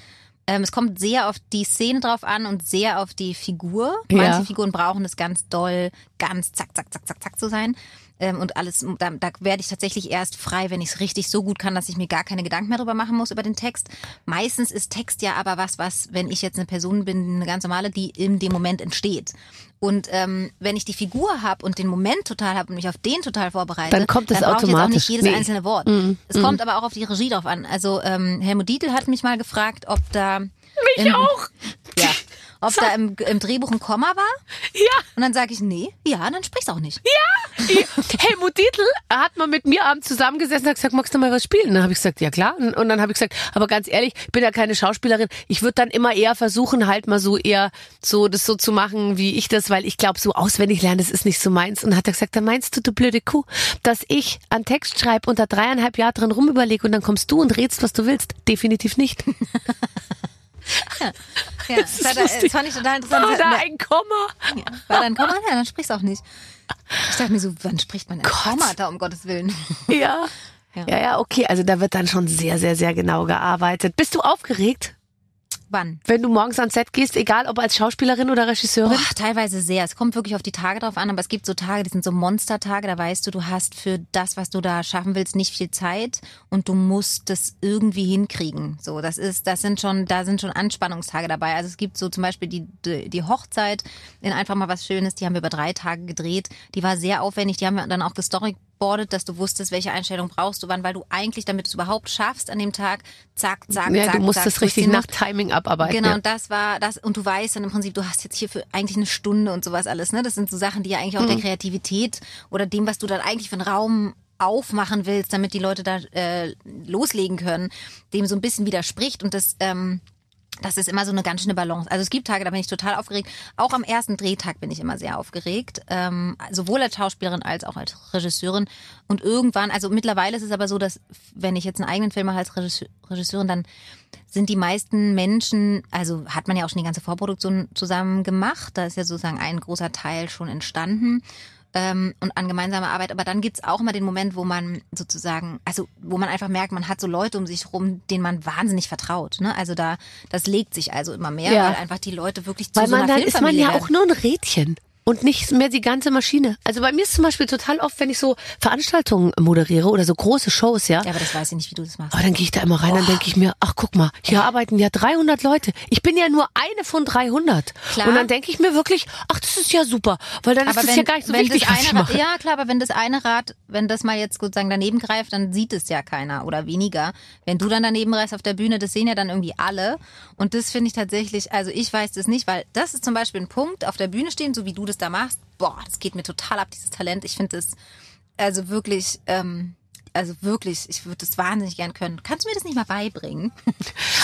D: Ähm, es kommt sehr auf die Szene drauf an und sehr auf die Figur.
B: Ja.
D: Manche Figuren brauchen es ganz doll, ganz zack, zack, zack, zack, zack zu sein. Ähm, und alles, da, da werde ich tatsächlich erst frei, wenn ich es richtig so gut kann, dass ich mir gar keine Gedanken mehr drüber machen muss über den Text. Meistens ist Text ja aber was, was, wenn ich jetzt eine Person bin, eine ganz normale, die in dem Moment entsteht. Und ähm, wenn ich die Figur habe und den Moment total habe und mich auf den total vorbereite,
B: Dann kommt es
D: dann brauche ich jetzt auch
B: automatisch.
D: nicht jedes
B: Nee.
D: einzelne Wort. Es kommt aber auch auf die Regie drauf an. Also ähm, Helmut Dietl hat mich mal gefragt, ob da mich
B: auch.
D: ja, ob da im, im Drehbuch ein Komma war.
B: Ja.
D: Und dann sage ich, nee, ja, dann sprich's auch nicht.
B: Helmut Dietl hat mal mit mir abends zusammengesessen und hat gesagt, magst du mal was spielen? Und dann habe ich gesagt, ja klar. Und, und dann habe ich gesagt, aber ganz ehrlich, ich bin ja keine Schauspielerin. Ich würde dann immer eher versuchen, halt mal so eher so das so zu machen, wie ich das, weil ich glaube, so auswendig lernen, das ist nicht so meins. Und dann hat er gesagt, dann meinst du, du blöde Kuh, dass ich einen Text schreibe und da dreieinhalb Jahre drin rumüberlege und dann kommst du und redst, was du willst? Definitiv nicht.
D: Ja, das, war da, das fand ich total interessant.
B: War da ein Komma?
D: ja, war da ein Komma? Ja, dann sprich's auch nicht. Ich dachte mir so, wann spricht man ein Komma da, um Gottes Willen?
B: Ja.
D: Ja.
B: Ja, ja, okay. Also da wird dann schon sehr, sehr, sehr genau gearbeitet. Bist du aufgeregt,
D: Wann?
B: wenn du morgens ans Set gehst, egal ob als Schauspielerin oder Regisseurin?
D: Boah, teilweise sehr. Es kommt wirklich auf die Tage drauf an, aber es gibt so Tage, die sind so Monstertage, da weißt du, du hast für das, was du da schaffen willst, nicht viel Zeit und du musst das irgendwie hinkriegen. So, das ist, das sind schon, da sind schon Anspannungstage dabei. Also es gibt so zum Beispiel die, die, die Hochzeit in einfach mal was Schönes, die haben wir über drei Tage gedreht. Die war sehr aufwendig, die haben wir dann auch gestoryboardet, dass du wusstest, welche Einstellung brauchst du wann, weil du eigentlich, damit du es überhaupt schaffst an dem Tag, zack, zack,
B: ja,
D: zack,
B: du musst
D: zack,
B: das richtig nach. Timing abarbeiten.
D: Genau,
B: ja.
D: und das war das, und du weißt dann im Prinzip, du hast jetzt hier für eigentlich eine Stunde und sowas alles, ne? Das sind so Sachen, die ja eigentlich auch
B: Mhm.
D: der Kreativität oder dem, was du dann eigentlich für einen Raum aufmachen willst, damit die Leute da äh, loslegen können, dem so ein bisschen widerspricht und das ähm, das ist immer so eine ganz schöne Balance. Also es gibt Tage, da bin ich total aufgeregt. Auch am ersten Drehtag bin ich immer sehr aufgeregt. Ähm, sowohl als Schauspielerin als auch als Regisseurin. Und irgendwann, also mittlerweile ist es aber so, dass wenn ich jetzt einen eigenen Film mache als Regisseur- Regisseurin, dann sind die meisten Menschen, also hat man ja auch schon die ganze Vorproduktion zusammen gemacht. Da ist ja sozusagen ein großer Teil schon entstanden ähm, und an gemeinsamer Arbeit. Aber dann gibt's auch immer den Moment, wo man sozusagen, also wo man einfach merkt, man hat so Leute um sich rum, denen man wahnsinnig vertraut. Ne? Also da, das legt sich also immer mehr,
B: Ja.
D: weil einfach die Leute wirklich zu
B: Weil
D: so
B: man
D: einer
B: dann ist man
D: Filmfamilie
B: ja
D: werden.
B: auch nur ein Rädchen. Und nicht mehr die ganze Maschine. Also bei mir ist zum Beispiel total oft, wenn ich so Veranstaltungen moderiere oder so große Shows, ja.
D: Ja, aber das weiß ich nicht, wie du das machst.
B: Aber dann gehe ich da immer rein, dann denke ich mir, ach guck mal, hier arbeiten ja 300 Leute. Ich bin ja nur eine von 300.
D: Klar.
B: Und dann denke ich mir wirklich, ach das ist ja super, weil dann ist
D: aber
B: es ja gar nicht so
D: wenn
B: wichtig,
D: das
B: was ich
D: eine,
B: mache.
D: Ja, klar, aber wenn das eine Rad, wenn das mal jetzt sozusagen daneben greift, dann sieht es ja keiner oder weniger. Wenn du dann daneben reist auf der Bühne, das sehen ja dann irgendwie alle. Und das finde ich tatsächlich, also ich weiß das nicht, weil das ist zum Beispiel ein Punkt, auf der Bühne stehen, so wie du das da machst. Boah, das geht mir total ab, dieses Talent. Ich finde das also wirklich, ähm, also wirklich, ich würde das wahnsinnig gern können. Kannst du mir das nicht mal beibringen?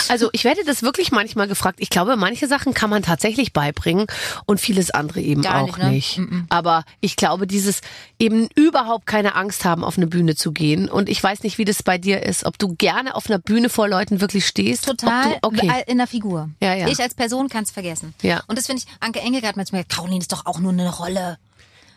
B: Also ich werde das wirklich manchmal gefragt. Ich glaube, manche Sachen kann man tatsächlich beibringen und vieles andere eben
D: Gar
B: auch
D: nicht, ne?
B: nicht. Aber ich glaube, dieses eben überhaupt keine Angst haben, auf eine Bühne zu gehen. Und ich weiß nicht, wie das bei dir ist, ob du gerne auf einer Bühne vor Leuten wirklich stehst.
D: Total
B: du, okay.
D: in der Figur.
B: Ja, ja.
D: Ich als Person kann es vergessen.
B: Ja.
D: Und das finde ich, Anke Engelgard hat mir gesagt, Caroline ist doch auch nur eine Rolle.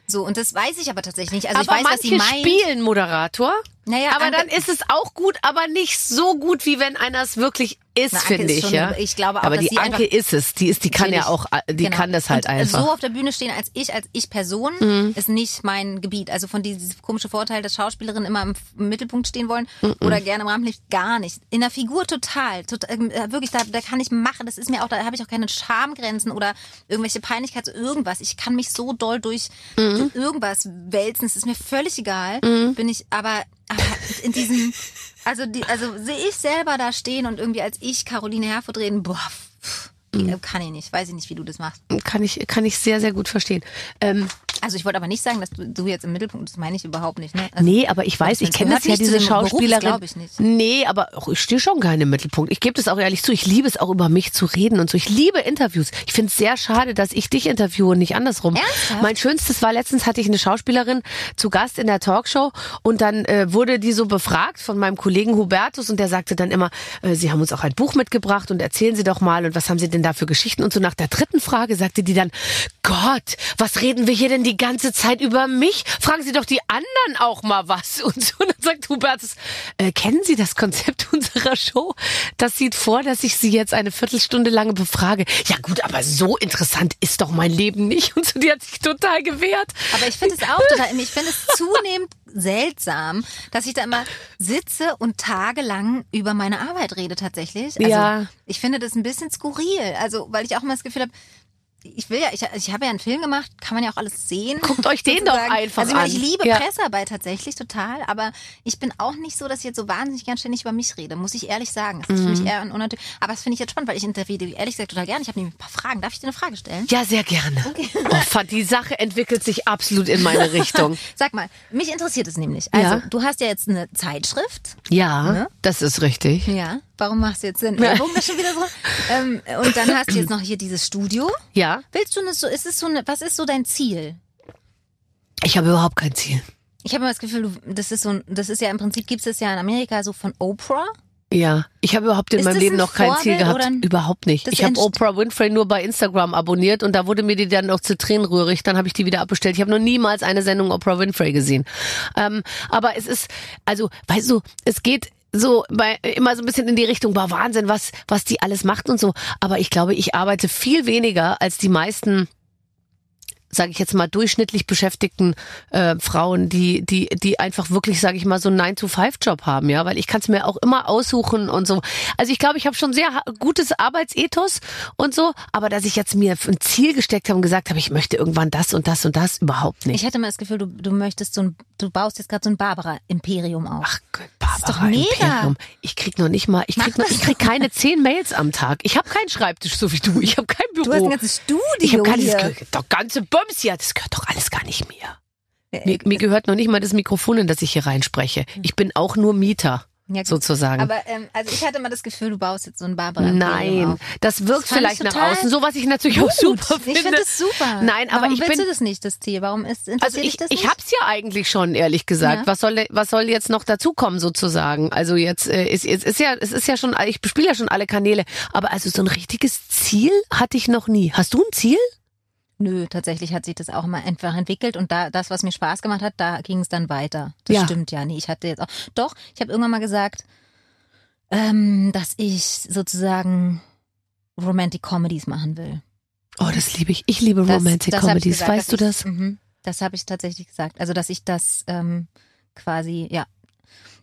D: So, und das weiß ich aber tatsächlich nicht. Also
B: aber
D: ich weiß, was sie
B: manche
D: meint.
B: spielen Moderator.
D: Naja,
B: aber dann ist es auch gut, aber nicht so gut, wie wenn einer es wirklich ist, finde ich.
D: schon
B: ja.
D: ich glaube auch,
B: aber die Anke ist es. Die ist, die kann ja auch,
D: Natürlich.
B: die
D: Genau.
B: kann das halt
D: und
B: einfach. Mhm.
D: So auf der Bühne stehen als ich, als ich Person, ist nicht mein Gebiet. Also von diesem komischen Vorteil, dass Schauspielerinnen immer im, Mittelpunkt stehen wollen
B: Mhm.
D: oder gerne im Rampenlicht, gar nicht. In der Figur total. total äh, wirklich, da, da kann ich machen. Das ist mir auch, da habe ich auch keine Schamgrenzen oder irgendwelche Peinlichkeit, so irgendwas. Ich kann mich so doll durch
B: Mhm.
D: irgendwas wälzen. Es ist mir völlig egal. Bin ich, aber, aber in diesem, also die, also sehe ich selber da stehen und irgendwie als ich Caroline Herfurth reden, boah, pff,
B: Mhm.
D: kann ich nicht. Weiß ich nicht, wie du das machst.
B: Kann ich, kann ich sehr, sehr gut verstehen. Ähm,
D: Also ich wollte aber nicht sagen, dass du, du jetzt im Mittelpunkt, das meine ich überhaupt nicht. Ne? Also,
B: nee, aber ich weiß, ich kenne das ja, diese
D: Beruf,
B: Schauspielerin.
D: glaub ich nicht.
B: Nee, aber auch, ich stehe schon gerne im Mittelpunkt. Ich gebe das auch ehrlich zu. Ich liebe es auch über mich zu reden und so. Ich liebe Interviews. Ich finde es sehr schade, dass ich dich interviewe und nicht andersrum.
D: Ernsthaft?
B: Mein schönstes war letztens hatte ich eine Schauspielerin zu Gast in der Talkshow und dann äh, wurde die so befragt von meinem Kollegen Hubertus und der sagte dann immer, äh, Sie haben uns auch ein Buch mitgebracht und erzählen Sie doch mal und was haben Sie denn da für Geschichten und so nach der dritten Frage sagte die dann, Gott, was reden wir hier denn die ganze Zeit über mich? Fragen Sie doch die anderen auch mal was und so. Und dann sagt Hubertus, äh, kennen Sie das Konzept unserer Show? Das sieht vor, dass ich Sie jetzt eine Viertelstunde lange befrage. Ja gut, aber so interessant ist doch mein Leben nicht. Und so, die hat sich total gewehrt.
D: Aber ich finde es auch total, ich finde es zunehmend seltsam, dass ich da immer sitze und tagelang über meine Arbeit rede tatsächlich. Also
B: Ja.
D: ich finde das ein bisschen skurril. Also, weil ich auch immer das Gefühl habe, ich will ja, ich, ich habe ja einen Film gemacht, kann man ja auch alles sehen.
B: Guckt euch den doch einfach
D: also,
B: an.
D: Ich liebe
B: Ja.
D: Pressearbeit tatsächlich total, aber ich bin auch nicht so, dass ich jetzt so wahnsinnig gern ständig über mich rede, muss ich ehrlich sagen. Das ist für
B: Mhm.
D: mich eher ein unnatürlich. Aber das finde ich jetzt spannend, weil ich interviewe ehrlich gesagt total gerne. Ich habe nämlich ein paar Fragen. Darf ich dir eine Frage stellen?
B: Ja, sehr gerne. Oh, Fand, die Sache entwickelt sich absolut in meine Richtung.
D: Sag mal, mich interessiert es nämlich. Also,
B: Ja.
D: du hast ja jetzt eine Zeitschrift.
B: Ja,
D: Ne?
B: das ist richtig.
D: Ja. Warum machst du jetzt den Ellbogen da schon wieder so? Ähm, und dann hast du jetzt noch hier dieses Studio.
B: Ja,
D: Willst du eine, so, ist es so eine, was ist so dein Ziel?
B: ich habe überhaupt kein Ziel.
D: Ich habe immer das Gefühl, du, das ist so, ein- das ist ja im Prinzip gibt es das ja in Amerika so von Oprah.
B: Ja, ich habe überhaupt in
D: Ist
B: meinem Leben noch kein Ziel
D: Vorbild
B: gehabt.
D: oder ein-
B: Überhaupt nicht. Ich habe Oprah Winfrey nur bei Instagram abonniert und da wurde mir die dann noch zu Tränen rührig. Dann habe ich die wieder abbestellt. Ich habe noch niemals eine Sendung Oprah Winfrey gesehen. Ähm, aber es ist, also, weißt du, es geht so bei immer so ein bisschen in die Richtung, war Wahnsinn, was was die alles macht und so. Aber ich glaube, ich arbeite viel weniger als die meisten sage ich jetzt mal, durchschnittlich beschäftigten äh, Frauen, die, die, die einfach wirklich, sage ich mal, so einen 9-to-5-Job haben, ja, weil ich kann es mir auch immer aussuchen und so. Also ich glaube, ich habe schon sehr gutes Arbeitsethos und so, aber dass ich jetzt mir ein Ziel gesteckt habe und gesagt habe, ich möchte irgendwann das und das und das, überhaupt nicht.
D: Ich hatte mal das Gefühl, du, du möchtest so ein, du baust jetzt gerade so ein Barbara-Imperium auf.
B: Ach Gott,
D: ist doch mega.
B: Imperium. Ich krieg noch nicht mal, ich krieg, noch, ich krieg keine zehn Mails am Tag. Ich habe keinen Schreibtisch so wie du. Ich habe kein Büro.
D: Du hast ein ganzes Studio
B: ich habe
D: hier.
B: doch ganze Bums hier. Das gehört doch alles gar nicht mir. Mir, mir gehört noch nicht mal das Mikrofon, in das ich hier reinspreche. Ich bin auch nur Mieter,
D: Ja, gut.
B: sozusagen.
D: Aber ähm, also ich hatte mal das Gefühl, du baust jetzt so ein Barbara-Imperium
B: Nein, das wirkt
D: Das
B: vielleicht
D: ich
B: nach außen, so was ich natürlich auch super finde.
D: Ich finde das super.
B: Nein, aber
D: Warum
B: ich
D: willst
B: bin
D: du das nicht, das Ziel? Warum ist interessiert
B: also
D: dich
B: ich,
D: das
B: ich
D: nicht?
B: hab's ja eigentlich schon, ehrlich gesagt.
D: Ja.
B: Was soll was soll jetzt noch dazukommen sozusagen? Also jetzt äh, ist, ist, ist ja es ist ja schon ich bespiele ja schon alle Kanäle, aber also so ein richtiges Ziel hatte ich noch nie. Hast du ein Ziel?
D: Nö, tatsächlich hat sich das auch mal einfach entwickelt und da das, was mir Spaß gemacht hat, da ging es dann weiter. Das
B: Ja.
D: stimmt ja. Nee, ich hatte jetzt auch. Doch, ich habe irgendwann mal gesagt, ähm, dass ich sozusagen Romantic Comedies machen will.
B: Oh, das liebe ich. Ich liebe Romantic
D: das
B: Comedies.
D: gesagt,
B: weißt du das?
D: ich- Mhm, das habe ich tatsächlich gesagt. Also, dass ich das ähm, quasi, ja,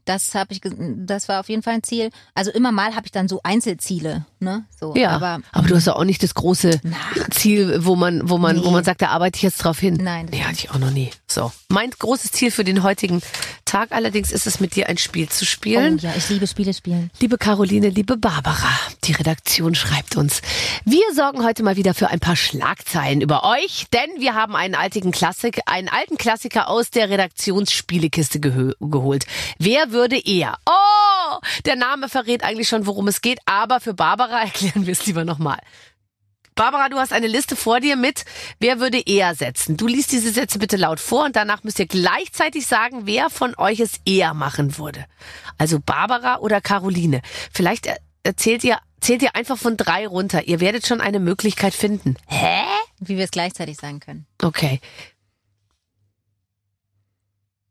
D: das habe ich, das war auf jeden Fall ein Ziel. Also immer mal habe ich dann so Einzelziele, ne? So,
B: Ja,
D: aber,
B: aber, du hast doch auch nicht das große
D: Ach.
B: Ziel, wo man, wo man, wo
D: Nee.
B: man sagt, da arbeite ich jetzt drauf hin.
D: Nein,
B: Nee, hatte ich auch noch nie. So. Mein großes Ziel für den heutigen Tag allerdings ist es, mit dir ein Spiel zu
D: oh,
B: spielen.
D: ja, ich liebe Spiele spielen.
B: Liebe Caroline, liebe Barbara, die Redaktion schreibt uns. Wir sorgen heute mal wieder für ein paar Schlagzeilen über euch, denn wir haben einen alten Klassik, einen alten Klassiker aus der Redaktionsspielekiste gehö- geholt. Wer würde eher? Oh, der Name verrät eigentlich schon, worum es geht, aber für Barbara erklären wir es lieber nochmal. Barbara, du hast eine Liste vor dir mit, wer würde eher setzen. Du liest diese Sätze bitte laut vor und danach müsst ihr gleichzeitig sagen, wer von euch es eher machen würde. Also Barbara oder Caroline. Vielleicht er- erzählt ihr, zählt ihr einfach von drei runter. Ihr werdet schon eine Möglichkeit finden. Hä?
D: Wie wir es gleichzeitig sagen können.
B: Okay.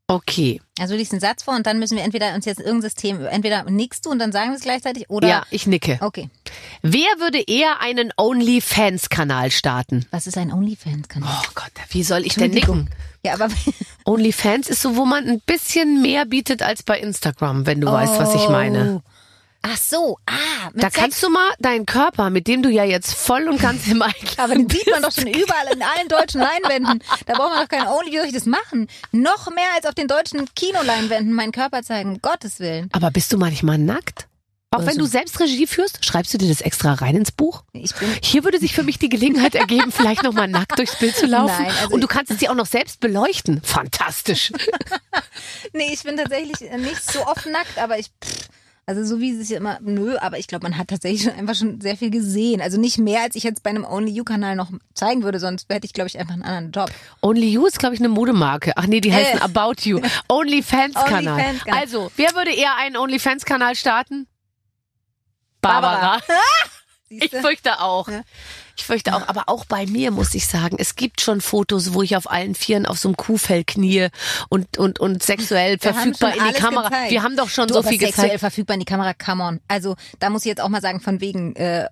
B: Okay.
D: Also du liest einen Satz vor und dann müssen wir entweder uns jetzt irgendein System, entweder nickst du und dann sagen wir es gleichzeitig oder.
B: Ja, ich nicke.
D: Okay.
B: Wer würde eher einen OnlyFans-Kanal starten?
D: Was ist ein OnlyFans-Kanal?
B: Oh Gott, wie soll ich denn nicken?
D: Ja, aber
B: OnlyFans ist so, wo man ein bisschen mehr bietet als bei Instagram, wenn du weißt, was ich meine.
D: Ach so, ah,
B: Da
D: Sex.
B: kannst du mal deinen Körper, mit dem du ja jetzt voll und ganz im Einklang
D: aber den sieht man doch
B: bist.
D: schon überall in allen deutschen Leinwänden. Da braucht man doch kein Only, wie soll ich das machen? Noch mehr als auf den deutschen Kinoleinwänden meinen Körper zeigen, Gottes Willen.
B: Aber bist du manchmal nackt? Auch wenn
D: Also-
B: du selbst Regie führst, schreibst du dir das extra rein ins Buch?
D: Ich bin
B: Hier würde sich für mich die Gelegenheit ergeben, vielleicht nochmal nackt durchs Bild zu laufen.
D: Nein, also
B: und du kannst es dir auch noch selbst beleuchten. Fantastisch.
D: Nee, ich bin tatsächlich nicht so oft nackt, aber ich. Pff, also so wie es sich immer, nö, aber ich glaube, man hat tatsächlich schon einfach schon sehr viel gesehen. Also nicht mehr, als ich jetzt bei einem Only You-Kanal noch zeigen würde, sonst hätte ich, glaube ich, einfach einen anderen Job.
B: Only You ist, glaube ich, eine Modemarke. Ach nee, die heißen
D: Äh.
B: About You. OnlyFans-Kanal.
D: OnlyFans-Kanal.
B: Also, wer würde eher einen OnlyFans-Kanal starten? Barbara. Ich
D: Siehste?
B: fürchte auch.
D: Ja.
B: Ich fürchte auch, aber auch bei mir muss ich sagen, es gibt schon Fotos, wo ich auf allen Vieren auf so einem Kuhfell knie und, und, und sexuell
D: Wir
B: verfügbar in die Kamera.
D: gezeigt.
B: Wir haben doch schon
D: Du,
B: so viel
D: sexuell
B: gezeigt.
D: verfügbar in die Kamera, come on. Also da muss ich jetzt auch mal sagen, von wegen äh, äh,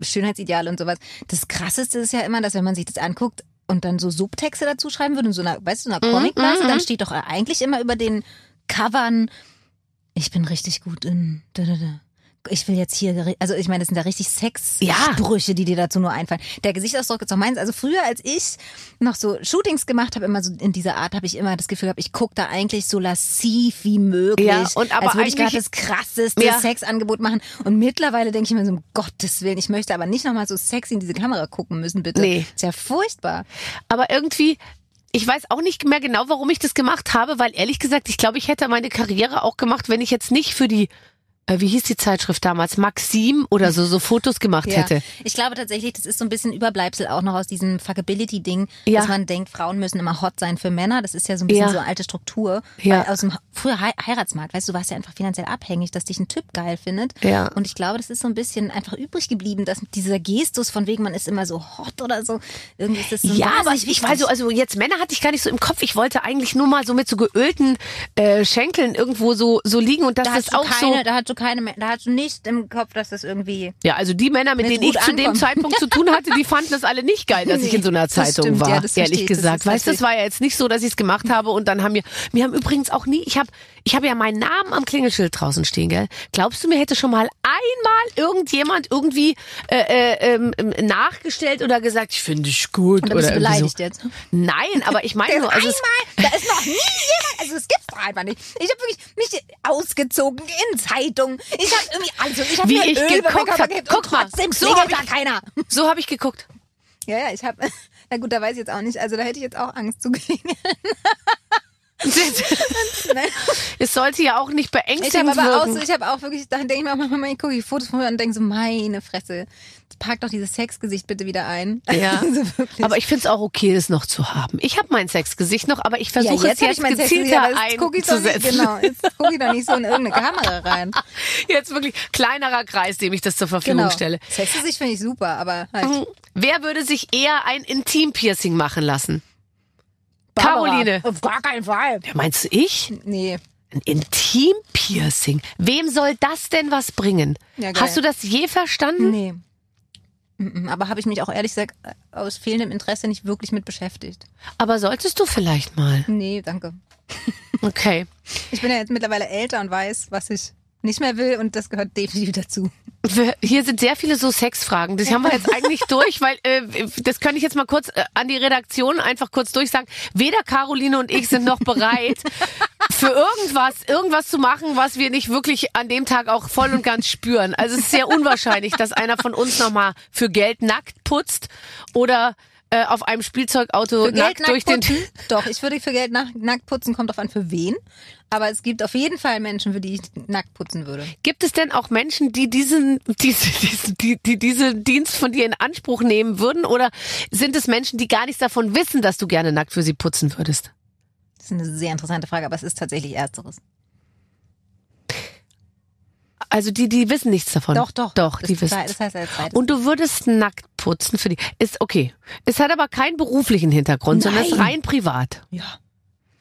D: Schönheitsideale und sowas. Das Krasseste ist ja immer, dass wenn man sich das anguckt und dann so Subtexte dazu schreiben würde, in so einer, weißt du, so einer Comicblase, dann steht doch eigentlich immer über den Covern, ich bin richtig gut in da, da, da. Ich will jetzt hier, also ich meine, das sind ja richtig Sexsprüche, die dir dazu nur einfallen. Der Gesichtsausdruck ist auch meins. Also früher, als ich noch so Shootings gemacht habe, immer so in dieser Art, habe ich immer das Gefühl gehabt, ich gucke da eigentlich so lassiv wie möglich.
B: Ja, und aber
D: als würde ich gerade das krasseste
B: Ja.
D: Sexangebot machen. Und mittlerweile denke ich mir so, um Gottes Willen, ich möchte aber nicht nochmal so sexy in diese Kamera gucken müssen, bitte.
B: Nee.
D: Ist ja furchtbar.
B: Aber irgendwie, ich weiß auch nicht mehr genau, warum ich das gemacht habe, weil ehrlich gesagt, ich glaube, ich hätte meine Karriere auch gemacht, wenn ich jetzt nicht für die, wie hieß die Zeitschrift damals, Maxim oder so, so Fotos gemacht hätte.
D: Ich glaube tatsächlich, das ist so ein bisschen Überbleibsel auch noch aus diesem Fuckability-Ding,
B: Ja.
D: dass man denkt, Frauen müssen immer hot sein für Männer. Das ist ja so ein bisschen
B: Ja.
D: so eine alte Struktur.
B: Ja.
D: Weil aus dem früher Hei- Heiratsmarkt, weißt du, du warst ja einfach finanziell abhängig, dass dich ein Typ geil findet.
B: Ja.
D: Und ich glaube, das ist so ein bisschen einfach übrig geblieben, dass dieser Gestus von wegen, man ist immer so hot oder so. Irgendwie ist das so
B: Ja, aber
D: wahnsinnig
B: ich weiß so, also jetzt Männer hatte ich gar nicht so im Kopf. Ich wollte eigentlich nur mal so mit so geölten äh, Schenkeln irgendwo so so liegen und das
D: da du
B: auch
D: keine,
B: so.
D: da keine, da hast du nicht im Kopf, dass das irgendwie
B: Ja, also die Männer, mit denen ich zu dem. Zeitpunkt zu tun hatte, die fanden das alle nicht geil, dass ich
D: Nee,
B: in so einer Zeitung
D: stimmt,
B: war.
D: ja,
B: ehrlich
D: ich, das
B: gesagt, weißt du, das war ja jetzt nicht so, dass ich es gemacht habe und dann haben mir, mir haben übrigens auch nie, ich habe, ich habe ja meinen Namen am Klingelschild draußen stehen, gell? Glaubst du, mir hätte schon mal einmal irgendjemand irgendwie äh, äh, ähm, nachgestellt oder gesagt, ich finde dich gut
D: und dann
B: oder
D: bist du beleidigt
B: so.
D: jetzt.
B: Nein, aber ich meine nur, also es,
D: einmal, da ist noch nie jemand, also es gibt's doch einfach nicht. Ich habe wirklich mich ausgezogen in Zeitungen. Ich habe irgendwie, also ich habe
B: Wie
D: mir
B: ich
D: Öl
B: geguckt
D: Körper
B: hab.
D: gekippt
B: Guck mal, so
D: klingelt
B: hab
D: da
B: ich-
D: keiner.
B: so habe ich geguckt.
D: Ja, ja, ich habe, na gut, da weiß ich jetzt auch nicht, also da hätte ich jetzt auch Angst zu klingeln.
B: Es sollte ja auch nicht
D: Ich
B: beängstigend
D: auch
B: wirken.
D: so, ich habe auch wirklich, da denke ich mir auch manchmal, ich gucke die Fotos von mir und denke so, meine Fresse, pack doch dieses Sexgesicht bitte wieder ein.
B: Ja,
D: Also
B: aber ich finde es auch okay, das noch zu haben. Ich habe mein Sexgesicht noch, aber ich
D: ja,
B: versuche
D: jetzt
B: es
D: ich
B: jetzt gezielter
D: ich nicht,
B: einzusetzen.
D: genau, jetzt gucke ich doch nicht so in irgendeine Kamera rein.
B: Jetzt wirklich kleinerer Kreis, dem ich das zur Verfügung
D: Genau.
B: stelle.
D: Sexgesicht finde ich super, aber halt.
B: Wer würde sich eher ein Intimpiercing machen lassen?
D: Barbara.
B: Caroline.
D: Auf gar keinen Fall.
B: Ja, meinst du ich?
D: Nee.
B: Ein Intimpiercing. Wem soll das denn was bringen?
D: Ja.
B: Hast du das je verstanden?
D: Nee. Aber habe ich mich auch ehrlich gesagt äh, aus fehlendem Interesse nicht wirklich mit beschäftigt.
B: Aber solltest du vielleicht mal.
D: Nee, danke.
B: Okay.
D: Ich bin ja jetzt mittlerweile älter und weiß, was ich nicht mehr will und das gehört definitiv dazu.
B: Hier sind sehr viele so Sexfragen. Das haben wir jetzt eigentlich durch, weil äh, das kann ich jetzt mal kurz äh, an die Redaktion einfach kurz durchsagen. Weder Caroline und ich sind noch bereit, für irgendwas, irgendwas zu machen, was wir nicht wirklich an dem Tag auch voll und ganz spüren. Also es ist sehr unwahrscheinlich, dass einer von uns nochmal für Geld nackt putzt oder äh, auf einem Spielzeugauto
D: Für Geld
B: nackt durch den.
D: putzen? Doch, ich würde für Geld nack- nackt putzen, kommt drauf an für wen. Aber es gibt auf jeden Fall Menschen, für die ich nackt putzen würde.
B: Gibt es denn auch Menschen, die diesen, diese, diese, die, die diesen Dienst von dir in Anspruch nehmen würden? Oder sind es Menschen, die gar nichts davon wissen, dass du gerne nackt für sie putzen würdest?
D: Das ist eine sehr interessante Frage, aber es ist tatsächlich Ersteres.
B: Also die, die wissen nichts davon.
D: Doch, doch.
B: Doch,
D: das,
B: die wissen.
D: Das heißt als zweites.
B: Und du würdest nackt putzen für die. Ist okay. Es hat aber keinen beruflichen Hintergrund, sondern ist
D: Nein.
B: rein privat.
D: ja.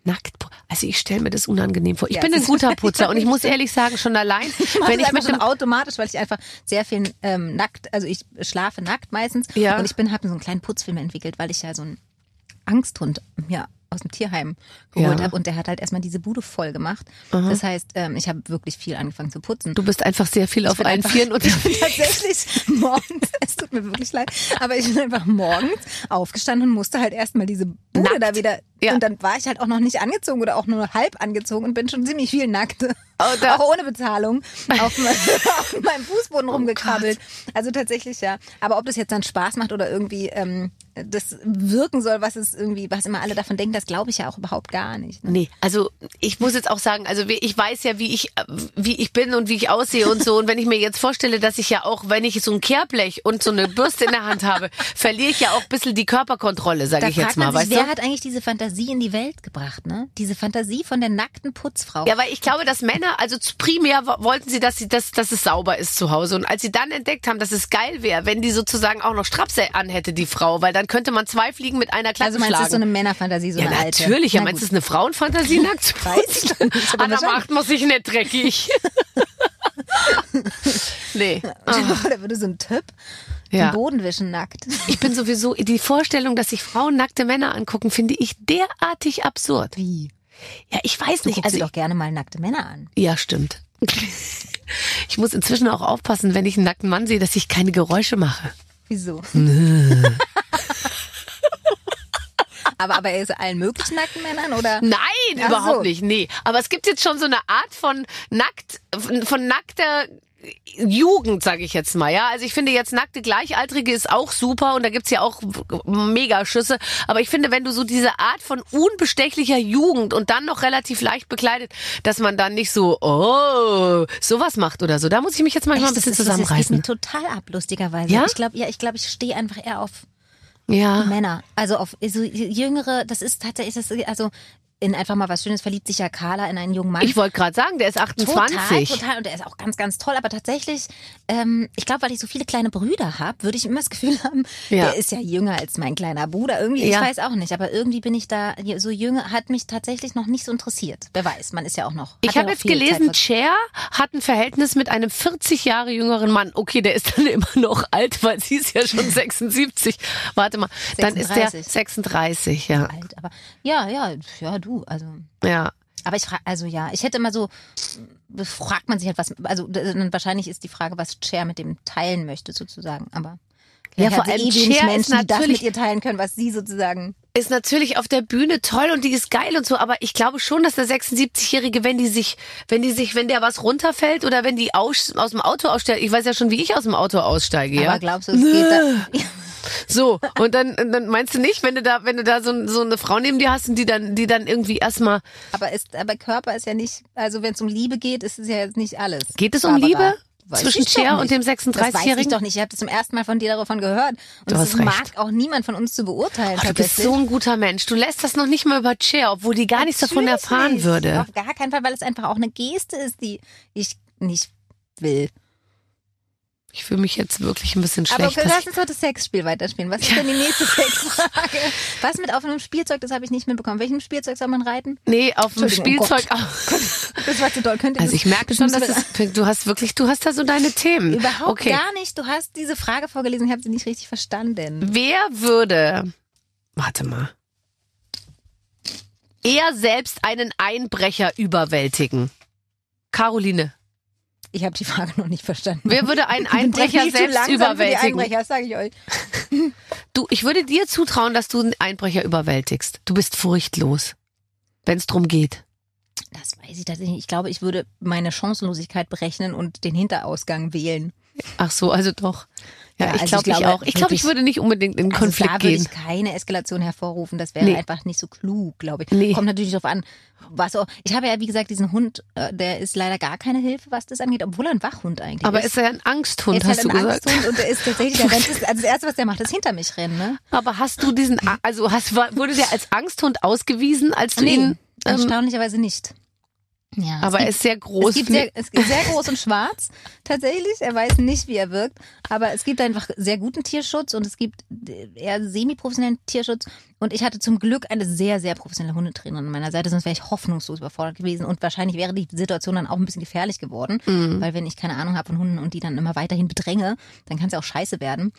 B: Nackt. Also ich stelle mir das unangenehm vor. Ich
D: Ja,
B: bin ein guter Putzer und ich muss ehrlich sagen, schon allein,
D: Mach
B: wenn
D: das
B: ich mit dem
D: schon automatisch, weil ich einfach sehr viel ähm, nackt, also ich schlafe nackt meistens
B: Ja.
D: und ich bin habe so einen kleinen Putzfilm entwickelt, weil ich ja so einen Angsthund ja aus dem Tierheim geholt
B: Ja.
D: habe und der hat halt erstmal diese Bude voll gemacht. Das heißt, ähm, ich habe wirklich viel angefangen zu putzen.
B: du bist einfach sehr viel auf
D: bin
B: allen Vieren
D: ich bin
B: unterwegs.
D: tatsächlich morgens, es tut mir wirklich leid, aber ich bin einfach morgens aufgestanden und musste halt erstmal diese Bude
B: Nackt.
D: da wieder.
B: Ja.
D: Und dann war ich halt auch noch nicht angezogen oder auch nur halb angezogen und bin schon ziemlich viel nackt.
B: Oh, da-
D: auch ohne Bezahlung auf, auf meinem Fußboden rumgekrabbelt. Also tatsächlich ja. Aber ob das jetzt dann Spaß macht oder irgendwie ähm, das wirken soll, was es irgendwie, was immer alle davon denken, das glaube ich ja auch überhaupt gar nicht. Ne?
B: Nee, also ich muss jetzt auch sagen, also ich weiß ja, wie ich, wie ich bin und wie ich aussehe und so. Und wenn ich mir jetzt vorstelle, dass ich ja auch, wenn ich so ein Kehrblech und so eine Bürste in der Hand habe, verliere ich ja auch ein bisschen die Körperkontrolle, sage ich jetzt mal,
D: sich,
B: weißt
D: wer
B: du?
D: hat eigentlich diese Fantasie in die Welt gebracht, ne? Diese Fantasie von der nackten Putzfrau.
B: Ja, weil ich glaube, dass Männer, also zu- primär wo- wollten sie, dass sie, dass, dass es sauber ist zu Hause. Und als sie dann entdeckt haben, dass es geil wäre, wenn die sozusagen auch noch Strapse anhätte, die Frau, weil dann könnte man zwei Fliegen mit einer Klappe
D: Also meinst du, das ist so
B: schlagen.
D: eine Männerfantasie, so
B: ja,
D: eine alte?
B: natürlich. Ja, meinst du, es ist eine Frauenfantasie, nackt zu
D: Weiß ich
B: Ah, da
D: wahrscheinlich.
B: macht man sich nicht dreckig. nee.
D: Oder würde so ein Typ
B: Ja.
D: den Boden wischen nackt?
B: Ich bin sowieso, die Vorstellung, dass sich Frauen nackte Männer angucken, finde ich derartig absurd.
D: Wie?
B: Ja, ich weiß
D: Du
B: nicht. Also,
D: dir doch gerne mal nackte Männer an.
B: ja, stimmt. Ich muss inzwischen auch aufpassen, wenn ich einen nackten Mann sehe, dass ich keine Geräusche mache.
D: Wieso? aber, aber er ist allen möglichen nackten Männern oder?
B: Nein,
D: Ach
B: überhaupt
D: so.
B: nicht. Nee, aber es gibt jetzt schon so eine Art von nackt von nackter Jugend, sage ich jetzt mal, ja. Also ich finde jetzt nackte Gleichaltrige ist auch super und da gibt's ja auch Megaschüsse. Aber ich finde, wenn du so diese Art von unbestechlicher Jugend und dann noch relativ leicht bekleidet, dass man dann nicht so, oh, sowas macht oder so. Da muss ich mich jetzt manchmal
D: Echt,
B: ein bisschen
D: das ist- Das geht
B: zusammenreißen.
D: mir total ab, lustigerweise.
B: Ja?
D: Ich glaube, ja, ich glaube, ich stehe einfach eher auf
B: Ja.
D: Männer. Also auf so jüngere, das ist tatsächlich, das also in einfach mal was Schönes verliebt sich ja Carla in einen jungen Mann.
B: Ich wollte gerade sagen, der ist 28.
D: Total, total. Und der ist auch ganz, ganz toll. Aber tatsächlich, ähm, ich glaube, weil ich so viele kleine Brüder habe, würde ich immer das Gefühl haben,
B: Ja.
D: der ist ja jünger als mein kleiner Bruder. Irgendwie,
B: Ja.
D: ich weiß auch nicht. Aber irgendwie bin ich da, so jünger, hat mich tatsächlich noch nicht so interessiert. Wer weiß, man ist ja auch noch.
B: Ich
D: ja
B: habe
D: noch
B: jetzt gelesen, Cher hat ein Verhältnis mit einem 40 Jahre jüngeren Mann. Okay, der ist dann immer noch alt, weil sie ist ja schon 76. Warte mal, dann ist der
D: 36.
B: 36, ja.
D: alt. Aber ja, ja, ja, du, also.
B: Ja.
D: Aber ich frage, also ja, ich hätte immer so, fragt man sich halt was, also wahrscheinlich ist die Frage, was Cher mit dem teilen möchte sozusagen, aber
B: Ja,
D: vielleicht
B: vor allem
D: wenig Menschen, die das
B: natürlich-
D: mit ihr teilen können, was sie sozusagen.
B: Ist natürlich auf der Bühne toll und die ist geil und so, aber ich glaube schon, dass der 76-Jährige, wenn die sich, wenn die sich, wenn der was runterfällt oder wenn die aus, aus dem Auto aussteigen, ich weiß ja schon, wie ich aus dem Auto aussteige, ja.
D: Aber glaubst du, es geht da?
B: So, und dann, dann meinst du nicht, wenn du da, wenn du da so, so eine Frau neben dir hast und die dann, die dann irgendwie erstmal,
D: Aber ist, aber Körper ist ja nicht, also wenn es um Liebe geht, ist es ja jetzt nicht alles.
B: Geht es um
D: Barbara.
B: Liebe
D: Weiß
B: zwischen Cher und dem
D: Das weiß ich
B: 36-Jährigen?
D: doch nicht. Ich habe das zum ersten Mal von dir davon gehört. Und
B: Du
D: das mag auch niemand von uns zu beurteilen.
B: Oh, du bist so ein guter Mensch. Du lässt das noch nicht mal über Cher, obwohl die gar nichts davon erfahren
D: nicht.
B: würde.
D: Auf gar keinen Fall, weil es einfach auch eine Geste ist, die ich nicht will.
B: Ich fühle mich jetzt wirklich ein bisschen
D: Aber
B: schlecht. dass
D: lass uns doch das Sexspiel weiterspielen. Was ist denn die nächste Sexfrage? Was mit auf einem Spielzeug? Das habe ich nicht mitbekommen. Welchem Spielzeug soll man reiten?
B: nee, auf
D: Entschuldigung, oh
B: Spielzeug auch.
D: Das war zu doll. Könnt ihr
B: Also ich merke schon, dass es, du hast wirklich, du hast da so deine Themen.
D: Überhaupt
B: okay.
D: gar nicht. Du hast diese Frage vorgelesen, ich habe sie nicht richtig verstanden.
B: Wer würde, warte mal, eher selbst einen Einbrecher überwältigen? Caroline,
D: Ich habe die Frage noch nicht verstanden.
B: wer würde einen Einbrecher selbst überwältigen?
D: Einbrecher, sage ich euch.
B: Du, ich würde dir zutrauen, dass du einen Einbrecher überwältigst. Du bist furchtlos, wenn es drum geht.
D: Das weiß ich tatsächlich nicht. Ich glaube, ich würde meine Chancenlosigkeit berechnen und den Hinterausgang wählen.
B: Ach so, also doch. Ja,
D: Ja,
B: ich,
D: also
B: glaub,
D: ich glaube
B: ich auch. Ich glaube, ich würde nicht unbedingt in
D: Also
B: Konflikt
D: da würde
B: gehen.
D: ich keine Eskalation hervorrufen. Das wäre
B: Nee.
D: einfach nicht so klug, glaube ich.
B: Nee.
D: Kommt natürlich darauf an. Was auch, ich habe ja, wie gesagt, diesen Hund, äh, der ist leider gar keine Hilfe, was das angeht, obwohl er ein Wachhund eigentlich
B: Aber
D: ist.
B: ist er ein Angsthund,
D: er
B: hast
D: halt
B: du
D: ein
B: gesagt?
D: Angsthund und der ist tatsächlich, der rennt, also das Erste, was der macht, ist hinter mich rennen, ne?
B: Aber hast du diesen, also hast, wurde der als Angsthund ausgewiesen, als du ihn, ähm,
D: erstaunlicherweise nicht. Ja,
B: aber er ist sehr groß.
D: Es gibt sehr, es gibt sehr groß und schwarz, tatsächlich. Er weiß nicht, wie er wirkt. Aber es gibt einfach sehr guten Tierschutz und es gibt eher semi-professionellen Tierschutz. Und ich hatte zum Glück eine sehr, sehr professionelle Hundetrainerin an meiner Seite, sonst wäre ich hoffnungslos überfordert gewesen. Und wahrscheinlich wäre die Situation dann auch ein bisschen gefährlich geworden.
B: Mhm.
D: Weil wenn ich keine Ahnung habe von Hunden und die dann immer weiterhin bedränge, dann kann es ja auch scheiße werden.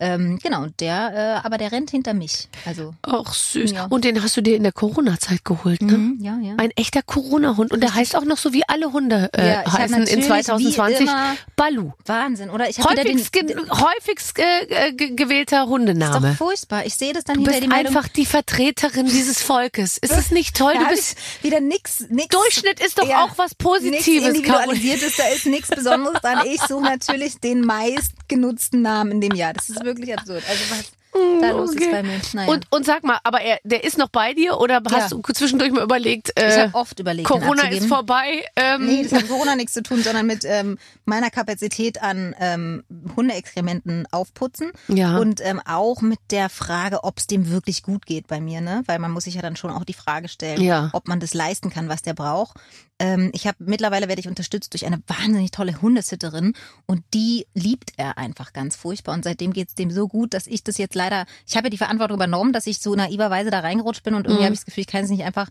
D: Ähm, genau, und der, äh, aber der rennt hinter mich. Also,
B: Ach süß.
D: Ja.
B: Und den hast du dir in der Corona-Zeit geholt, ne?
D: mhm, ja, ja.
B: Ein echter Corona-Hund. Und der heißt auch noch so, wie alle Hunde äh,
D: Ja,
B: heißen in
D: natürlich wie
B: 2020.
D: immer-
B: Balu.
D: Wahnsinn, oder? Ich habe wieder den,
B: Häufigst, häufigst äh, äh, ge gewählter
D: ist doch
B: Hundename.
D: furchtbar. Ich sehe das dann
B: Du
D: hinter
B: bist
D: die
B: einfach die Vertreterin dieses Volkes. Ist es nicht toll?
D: Da
B: Du bist
D: wieder nix, nix.
B: Durchschnitt ist doch
D: Ja,
B: auch was Positives. Caroline.
D: Individualisiertes, da ist nichts Besonderes dran. Ich suche natürlich den meistgenutzten Namen in dem Jahr. Das ist wirklich absurd. Also was da los
B: okay.
D: ist bei mir. Naja.
B: Und, und sag mal, aber er, der ist noch bei dir oder hast
D: Ja.
B: du zwischendurch mal überlegt,
D: ich
B: äh,
D: habe oft überlegt,
B: Corona ist vorbei? Ähm,
D: Nee, das hat mit Corona nichts zu tun, sondern mit ähm, meiner Kapazität an ähm, Hundeexkrementen aufputzen
B: Ja.
D: und ähm, auch mit der Frage, ob es dem wirklich gut geht bei mir, ne? Weil man muss sich ja dann schon auch die Frage stellen,
B: Ja.
D: ob man das leisten kann, was der braucht. Ähm, ich habe mittlerweile werde ich unterstützt durch eine wahnsinnig tolle Hundesitterin und die liebt er einfach ganz furchtbar und seitdem geht's dem so gut, dass ich das jetzt leider, ich habe ja die Verantwortung übernommen, dass ich so naiverweise da reingerutscht bin und irgendwie
B: Mhm.
D: habe ich das Gefühl, ich kann es nicht einfach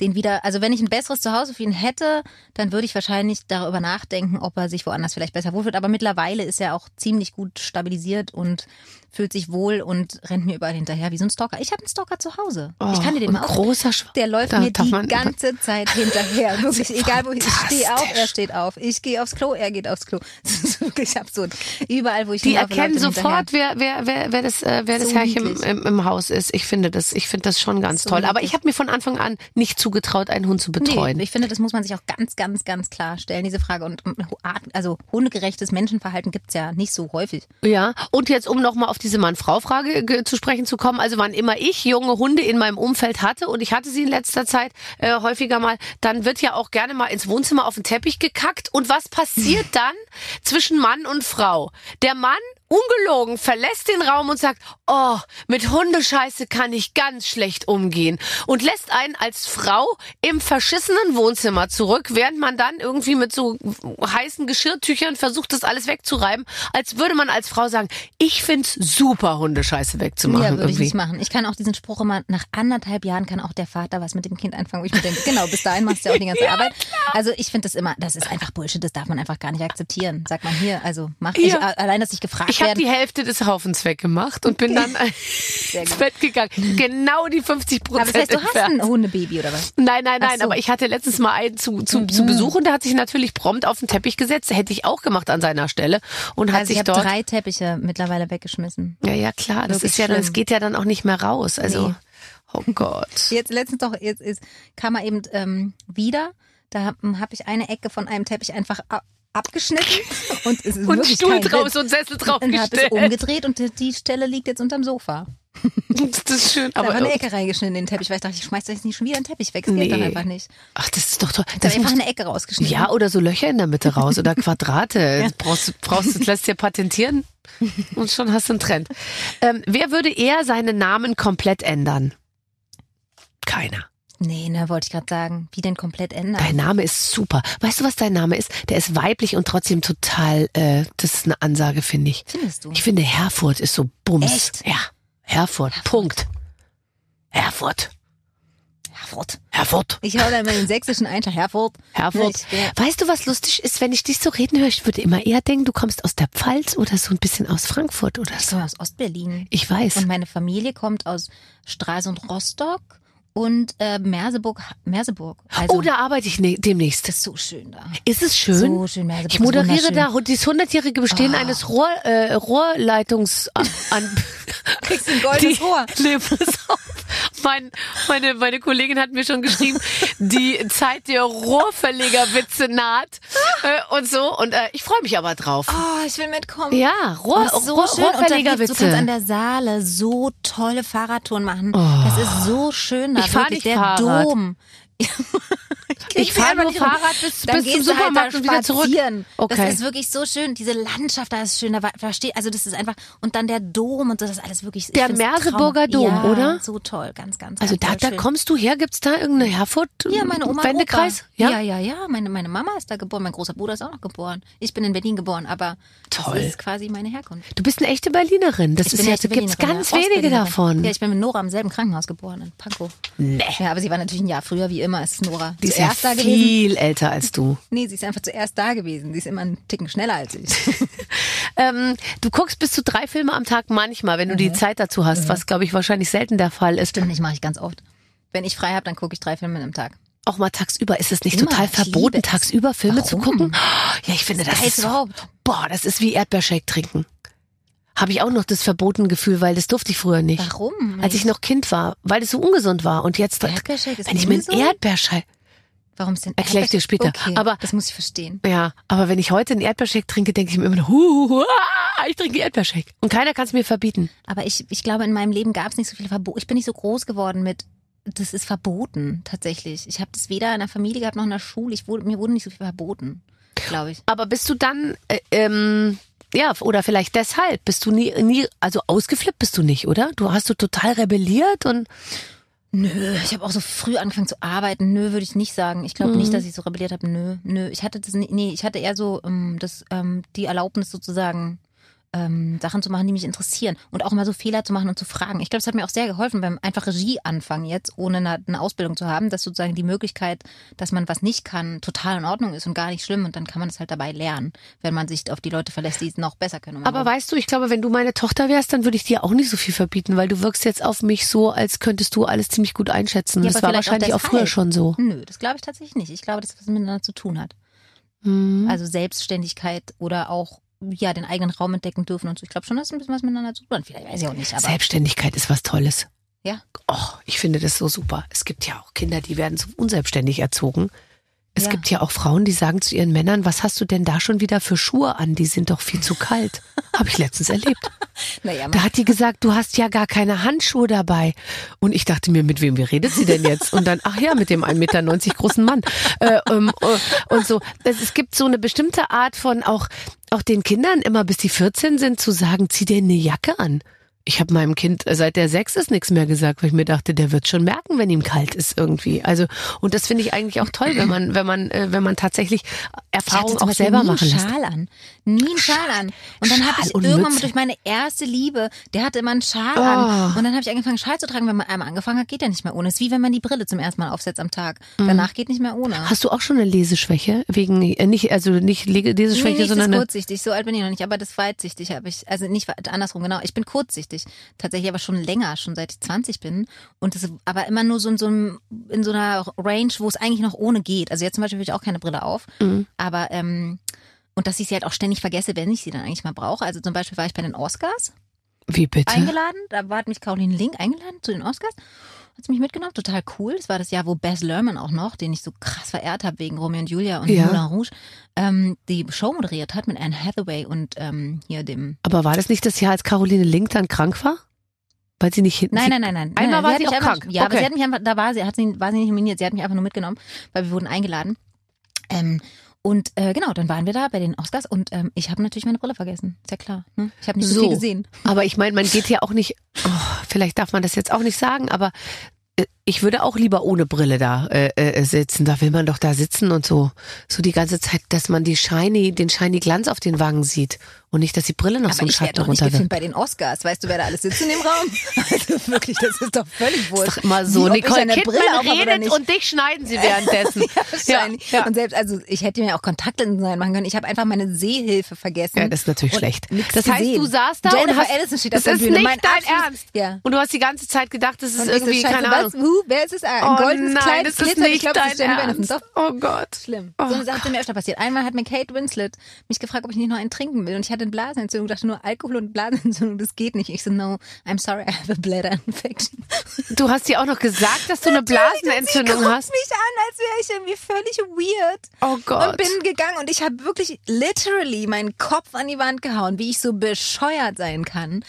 D: den wieder, also wenn ich ein besseres Zuhause für ihn hätte, dann würde ich wahrscheinlich darüber nachdenken, ob er sich woanders vielleicht besser wohlfühlt. Aber mittlerweile ist er auch ziemlich gut stabilisiert und fühlt sich wohl und rennt mir überall hinterher wie so ein Stalker. Ich habe einen Stalker zu Hause. ich kann dir den
B: Oh,
D: mal
B: großer Schw
D: der läuft
B: Da
D: mir die
B: man-
D: ganze Zeit hinterher. Wirklich, egal wo ich, ich stehe auf, er steht auf. Ich gehe aufs Klo, er geht aufs Klo. Das ist wirklich absurd. Überall, wo ich
B: Die
D: hinlaufe,
B: erkennen
D: er
B: sofort, wer, wer, wer, wer das, äh, wer das
D: So
B: Herrchen im, im, Haus ist. Ich finde das, ich finde das schon ganz
D: So
B: toll. Aber ich habe mir von Anfang an nicht zugetraut, einen Hund zu betreuen.
D: Nee, ich finde, das muss man sich auch ganz, ganz, ganz klar stellen, diese Frage. Und also hundegerechtes Menschenverhalten gibt's ja nicht so häufig.
B: Ja, und jetzt, um nochmal auf diese Mann-Frau-Frage ge- zu sprechen zu kommen, also wann immer ich junge Hunde in meinem Umfeld hatte, und ich hatte sie in letzter Zeit äh, häufiger mal, dann wird ja auch gerne mal ins Wohnzimmer auf den Teppich gekackt. Und was passiert dann zwischen Mann und Frau? Der Mann ungelogen verlässt den Raum und sagt, oh, mit Hundescheiße kann ich ganz schlecht umgehen und lässt einen als Frau im verschissenen Wohnzimmer zurück, während man dann irgendwie mit so heißen Geschirrtüchern versucht, das alles wegzureiben, als würde man als Frau sagen, ich find's super, Hundescheiße wegzumachen.
D: ja, würde ich nicht machen. Ich kann auch diesen Spruch immer, nach anderthalb Jahren kann auch der Vater was mit dem Kind anfangen, wo ich mir denke, genau, bis dahin machst du ja auch die ganze Arbeit. Also ich finde das immer, das ist einfach Bullshit, das darf man einfach gar nicht akzeptieren. Sagt man hier, also mach ich,
B: Ja.
D: allein, dass ich gefragt
B: Ich habe die Hälfte des Haufens weggemacht und bin dann ins. Bett gegangen. Genau die 50
D: Aber
B: Prozent
D: das heißt, du hast ein Hundebaby oder was?
B: Nein, nein, nein,
D: so.
B: aber ich hatte letztens mal einen zu, zu, zu Besuch und der hat sich natürlich prompt auf den Teppich gesetzt. Hätte ich auch gemacht an seiner Stelle und hat
D: Also ich
B: sich
D: habe
B: dort.
D: drei Teppiche mittlerweile weggeschmissen.
B: ja, ja, klar, das
D: Wirklich
B: ist ja, das geht ja dann auch nicht mehr raus. Also,
D: Nee.
B: oh Gott.
D: Jetzt letztens doch, jetzt ist, kam er eben ähm, wieder. Da habe hab ich eine Ecke von einem Teppich einfach abgeschnitten und es ist
B: Und
D: wirklich
B: Stuhl drauf, so ein Sessel drauf
D: und habe es umgedreht und die- Stelle liegt jetzt unterm Sofa.
B: Das ist schön,
D: Da war
B: aber
D: eine Ecke reingeschnitten in den Teppich, weil ich dachte, ich schmeiß jetzt nicht schon wieder einen Teppich weg. Das
B: Nee.
D: geht doch einfach nicht.
B: ach, das ist doch toll.
D: Ich
B: Das
D: habe einfach eine Ecke rausgeschnitten.
B: ja, oder so Löcher in der Mitte raus oder Quadrate. Brauchst, du- brauchst, du- lässt dir patentieren und schon hast du einen Trend. Ähm, wer würde eher seinen Namen komplett ändern? Keiner.
D: Nee, ne, wollte ich gerade sagen. Wie denn komplett ändern?
B: Dein Name ist super. Weißt du, was dein Name ist? Der ist weiblich und trotzdem total, äh, das ist eine Ansage, finde ich.
D: Findest du?
B: Ich finde, Herfurt ist so Bums.
D: Echt?
B: Ja. Herfurt. Punkt. Herfurt.
D: Herfurt.
B: Herfurt.
D: Ich hau da immer den sächsischen Einschlag. Ich, ja.
B: Weißt du, was lustig ist, wenn ich dich so reden höre? Ich würde immer eher denken, du kommst aus der Pfalz oder so ein bisschen aus Frankfurt oder
D: Ich
B: so.
D: komme aus Ostberlin.
B: Ich weiß.
D: Und meine Familie kommt aus Stralsund Rostock und äh, Merseburg. Merseburg. Also,
B: oh, da arbeite ich ne demnächst.
D: das ist so schön da.
B: Ist es schön?
D: So schön, Merseburg
B: Ich moderiere da das hundertjährige Bestehen
D: Oh.
B: eines Rohr, äh, Rohrleitungs an,
D: Kriegst ein goldenes
B: die,
D: Rohr.
B: Nee, pass auf. Mein, meine, meine Kollegin hat mir schon geschrieben, die Zeit der Rohrverlegerwitze naht äh, und so. Und äh, ich freue mich aber drauf.
D: Oh, ich will mitkommen.
B: Ja, Rohr,
D: Oh, so
B: Rohr,
D: schön. Und da gibt's- du kannst an
B: Rohrverlegerwitze.
D: der Saale so tolle Fahrradtouren machen. Das ist so schön da.
B: Ich fahr
D: wirklich.
B: nicht
D: der
B: Fahrrad.
D: Dom.
B: Ich fahre
D: einfach
B: nur. Fahrrad bis, bis zum
D: halt
B: Supermarkt
D: da
B: und wieder zurück. Okay.
D: Das ist wirklich so schön. Diese Landschaft da ist schön. Da versteht, also das ist einfach und dann der Dom und so, das ist alles wirklich. ich
B: Der Merseburger. Dom,
D: ja,
B: oder?
D: So toll, ganz, ganz.
B: Also
D: ganz
B: da, da kommst du her, gibt's da irgendeine Herfurt?
D: Ja, meine Oma.
B: Wendekreis?
D: Opa. Ja, ja, ja. Meine, meine Mama ist da geboren. Mein großer Bruder ist auch noch geboren. Ich bin in Berlin geboren, aber
B: Toll.
D: das ist quasi meine Herkunft.
B: Du bist eine echte Berlinerin. Das
D: Ich
B: ist ja, da gibt's
D: Berlinerin,
B: ganz
D: ja.
B: wenige davon.
D: Ja, ich bin mit Nora im selben Krankenhaus geboren, in Pankow.
B: Nee.
D: Ja, aber sie war natürlich ein Jahr früher, wie immer, ist Nora.
B: Die ist ja
D: da gewesen.
B: viel älter als du.
D: Nee, sie ist einfach zuerst da gewesen. Sie ist immer einen Ticken schneller als ich.
B: Ähm, du guckst bis zu drei Filme am Tag manchmal, wenn du die Zeit dazu hast, was glaube ich wahrscheinlich selten der Fall ist.
D: Stimmt nicht, mache ich ganz oft. Wenn ich frei habe, dann gucke ich drei Filme am Tag.
B: Auch mal tagsüber. Ist es nicht
D: Immer.
B: total
D: Ich
B: verboten, tagsüber Filme zu
D: Warum?
B: gucken? Ja, ich finde, das,
D: Geilste
B: ist so,
D: überhaupt.
B: boah, das ist wie Erdbeershake trinken. Habe ich auch noch das verbotene Gefühl, weil das durfte ich früher nicht.
D: Warum?
B: Als ich noch Kind war, weil es so ungesund war. Und jetzt,
D: Erdbeershake ist
B: wenn ich mir einen? Erdbeershake,
D: Warum ist denn
B: Erklär ich dir später.
D: Okay,
B: Aber-
D: das muss ich verstehen.
B: ja, aber wenn ich heute einen Erdbeershake trinke, denke ich mir immer, hu, ah, ich trinke Erdbeershake. Und keiner kann es mir verbieten.
D: Aber ich, ich glaube, in meinem Leben gab es nicht so viele Verbote. Ich bin nicht so groß geworden mit, das ist verboten, tatsächlich. Ich habe das weder in der Familie gehabt noch in der Schule. Ich wurde, mir wurde nicht so viel verboten, glaube ich.
B: Aber bist du dann, äh, ähm, ja, oder vielleicht deshalb, bist du nie, nie, also ausgeflippt bist du nicht, oder? Du hast du total rebelliert und
D: Nö, ich habe auch so früh angefangen zu arbeiten. Nö, würde ich nicht sagen. Ich glaube nicht, dass ich so rebelliert habe. Nö, nö. Ich hatte das nee, ich hatte eher so ähm, das, ähm, die Erlaubnis sozusagen, ähm, Sachen zu machen, die mich interessieren und auch mal so Fehler zu machen und zu fragen. Ich glaube, es hat mir auch sehr geholfen, beim einfach Regie anfangen jetzt, ohne eine, eine Ausbildung zu haben, dass sozusagen die Möglichkeit, dass man was nicht kann, total in Ordnung ist und gar nicht schlimm und dann kann man es halt dabei lernen, wenn man sich auf die Leute verlässt, die es noch besser können.
B: Aber weißt du, ich glaube, wenn du meine Tochter wärst, dann würde ich dir auch nicht so viel verbieten, weil du wirkst jetzt auf mich so, als könntest du alles ziemlich gut einschätzen.
D: Ja,
B: das war
D: vielleicht auch
B: wahrscheinlich auch, früher schon so.
D: Nö, das glaube ich tatsächlich nicht. Ich glaube, das was miteinander zu tun hat.
B: Mhm.
D: Also Selbstständigkeit oder auch ja den eigenen Raum entdecken dürfen und so. Ich glaube schon, dass es ein bisschen was miteinander zu tun hat. Vielleicht weiß ich auch nicht, aber
B: Selbstständigkeit ist was Tolles.
D: ja.
B: Oh, ich finde das so super. Es gibt ja auch Kinder, die werden so unselbstständig erzogen. Es
D: Ja.
B: gibt ja auch Frauen, die sagen zu ihren Männern, was hast du denn da schon wieder für Schuhe an? Die sind doch viel zu kalt. Habe ich letztens erlebt.
D: Naja,
B: Da hat die gesagt, du hast ja gar keine Handschuhe dabei. Und ich dachte mir, mit wem wie redet sie denn jetzt? Und dann, ach ja, mit dem 1,90 Meter großen Mann. Äh, ähm, äh, und so. Es, es gibt so eine bestimmte Art von auch, auch den Kindern immer bis die 14 sind zu sagen, zieh dir eine Jacke an. Ich habe meinem Kind äh, seit der sechs ist nichts mehr gesagt, weil ich mir dachte, der wird schon merken, wenn ihm kalt ist irgendwie. Also und das finde ich eigentlich auch toll, wenn man wenn man äh, wenn man tatsächlich
D: ich
B: Erfahrungen auch selber
D: nie
B: machen lässt.
D: Schal an. Nie einen Schal an. Und dann habe ich irgendwann
B: Mütze.
D: durch meine erste Liebe, der hatte immer einen Schal
B: Oh.
D: an. Und dann habe ich angefangen, Schal zu tragen. Wenn man einmal angefangen hat, geht der nicht mehr ohne. Es ist wie wenn man die Brille zum ersten Mal aufsetzt am Tag.
B: Mhm.
D: Danach geht nicht mehr ohne.
B: Hast du auch schon eine Leseschwäche wegen äh, nicht also nicht Le-
D: Nee,
B: Leseschwäche,
D: nicht das
B: sondern eine
D: kurzsichtig. So alt bin ich noch nicht, aber das weitsichtig habe ich. Also nicht andersrum, genau. Ich bin kurzsichtig. Tatsächlich aber schon länger, schon seit ich 20 bin. Und das aber immer nur so in so, einem, in so einer Range, wo es eigentlich noch ohne geht. Also jetzt zum Beispiel habe ich auch keine Brille auf.
B: Mhm.
D: Aber, ähm, und dass ich sie halt auch ständig vergesse, wenn ich sie dann eigentlich mal brauche. Also zum Beispiel war ich bei den Oscars
B: wie bitte?
D: eingeladen. Da war- hat mich Caroline Link eingeladen zu den Oscars. Hat sie mich mitgenommen, total cool. Das war das Jahr, wo Baz Luhrmann auch noch, den ich so krass verehrt habe wegen Romeo und Julia und
B: Ja.
D: Moulin Rouge, ähm, die Show moderiert hat mit Anne Hathaway und ähm, hier dem.
B: Aber war das nicht das Jahr, als Caroline Link dann krank war? Weil sie nicht hinten.
D: Nein,
B: sie,
D: nein, nein, nein.
B: Einmal
D: nein,
B: war sie
D: mich
B: auch
D: einfach,
B: krank.
D: Ja, aber
B: Okay.
D: sie hat mich einfach, da war sie, hat sie, war sie nicht nominiert, sie hat mich einfach nur mitgenommen, weil wir wurden eingeladen. Ähm, und äh, genau, dann waren wir da bei den Oscars und ähm, ich habe natürlich meine Brille vergessen. Ist ja klar. Ne? Ich habe nicht so,
B: So.
D: viel gesehen.
B: Aber ich meine, man geht ja auch nicht. Oh, vielleicht darf man das jetzt auch nicht sagen, aber äh, ich würde auch lieber ohne Brille da äh, äh, sitzen. Da will man doch da sitzen und so so die ganze Zeit, dass man die shiny, den shiny Glanz auf den Wangen sieht und nicht, dass die Brille noch so
D: Aber
B: einen
D: ich werde
B: Schatten
D: nicht
B: runter
D: gefilmt bei den Oscars. Weißt du, wer da alles sitzt in dem Raum? Also wirklich, das ist doch völlig wurscht.
B: Ist doch immer so.
D: Wie,
B: Nicole Kidman redet
D: nicht.
B: und dich schneiden sie währenddessen.
D: ja, wahrscheinlich.
B: Ja, ja.
D: Und selbst, also ich hätte mir auch Kontaktlinsen machen können. Ich habe einfach meine Sehhilfe vergessen.
B: Ja, das ist natürlich schlecht. Das heißt,
D: gesehen.
B: du saßt da
D: Jennifer
B: und hast,
D: Aniston steht
B: das
D: auf der
B: ist
D: Bühne.
B: nicht
D: Mein
B: dein
D: absolut-
B: Ernst.
D: Ja.
B: Und du hast die ganze Zeit gedacht, das ist
D: Und so,
B: irgendwie,
D: scheiße,
B: keine
D: was?
B: Ahnung.
D: Huh, wer ist es? Ein
B: Oh
D: goldenes
B: nein,
D: Kleid,
B: das ist nicht
D: das ist
B: dein. Ernst. Oh Gott.
D: Schlimm.
B: Oh
D: so eine Sache ist mir öfter passiert. Einmal hat mir Kate Winslet mich gefragt, ob ich nicht noch einen trinken will. Und ich hatte eine Blasenentzündung. Ich dachte nur, Alkohol und Blasenentzündung, das geht nicht. Ich so, no, I'm sorry, I have a bladder infection.
B: Du hast dir auch noch gesagt, dass du eine Blasenentzündung
D: Sie
B: hast.
D: mich an, als wäre ich irgendwie völlig weird.
B: Oh Gott.
D: Und bin gegangen und ich habe wirklich literally meinen Kopf an die Wand gehauen, wie ich so bescheuert sein kann.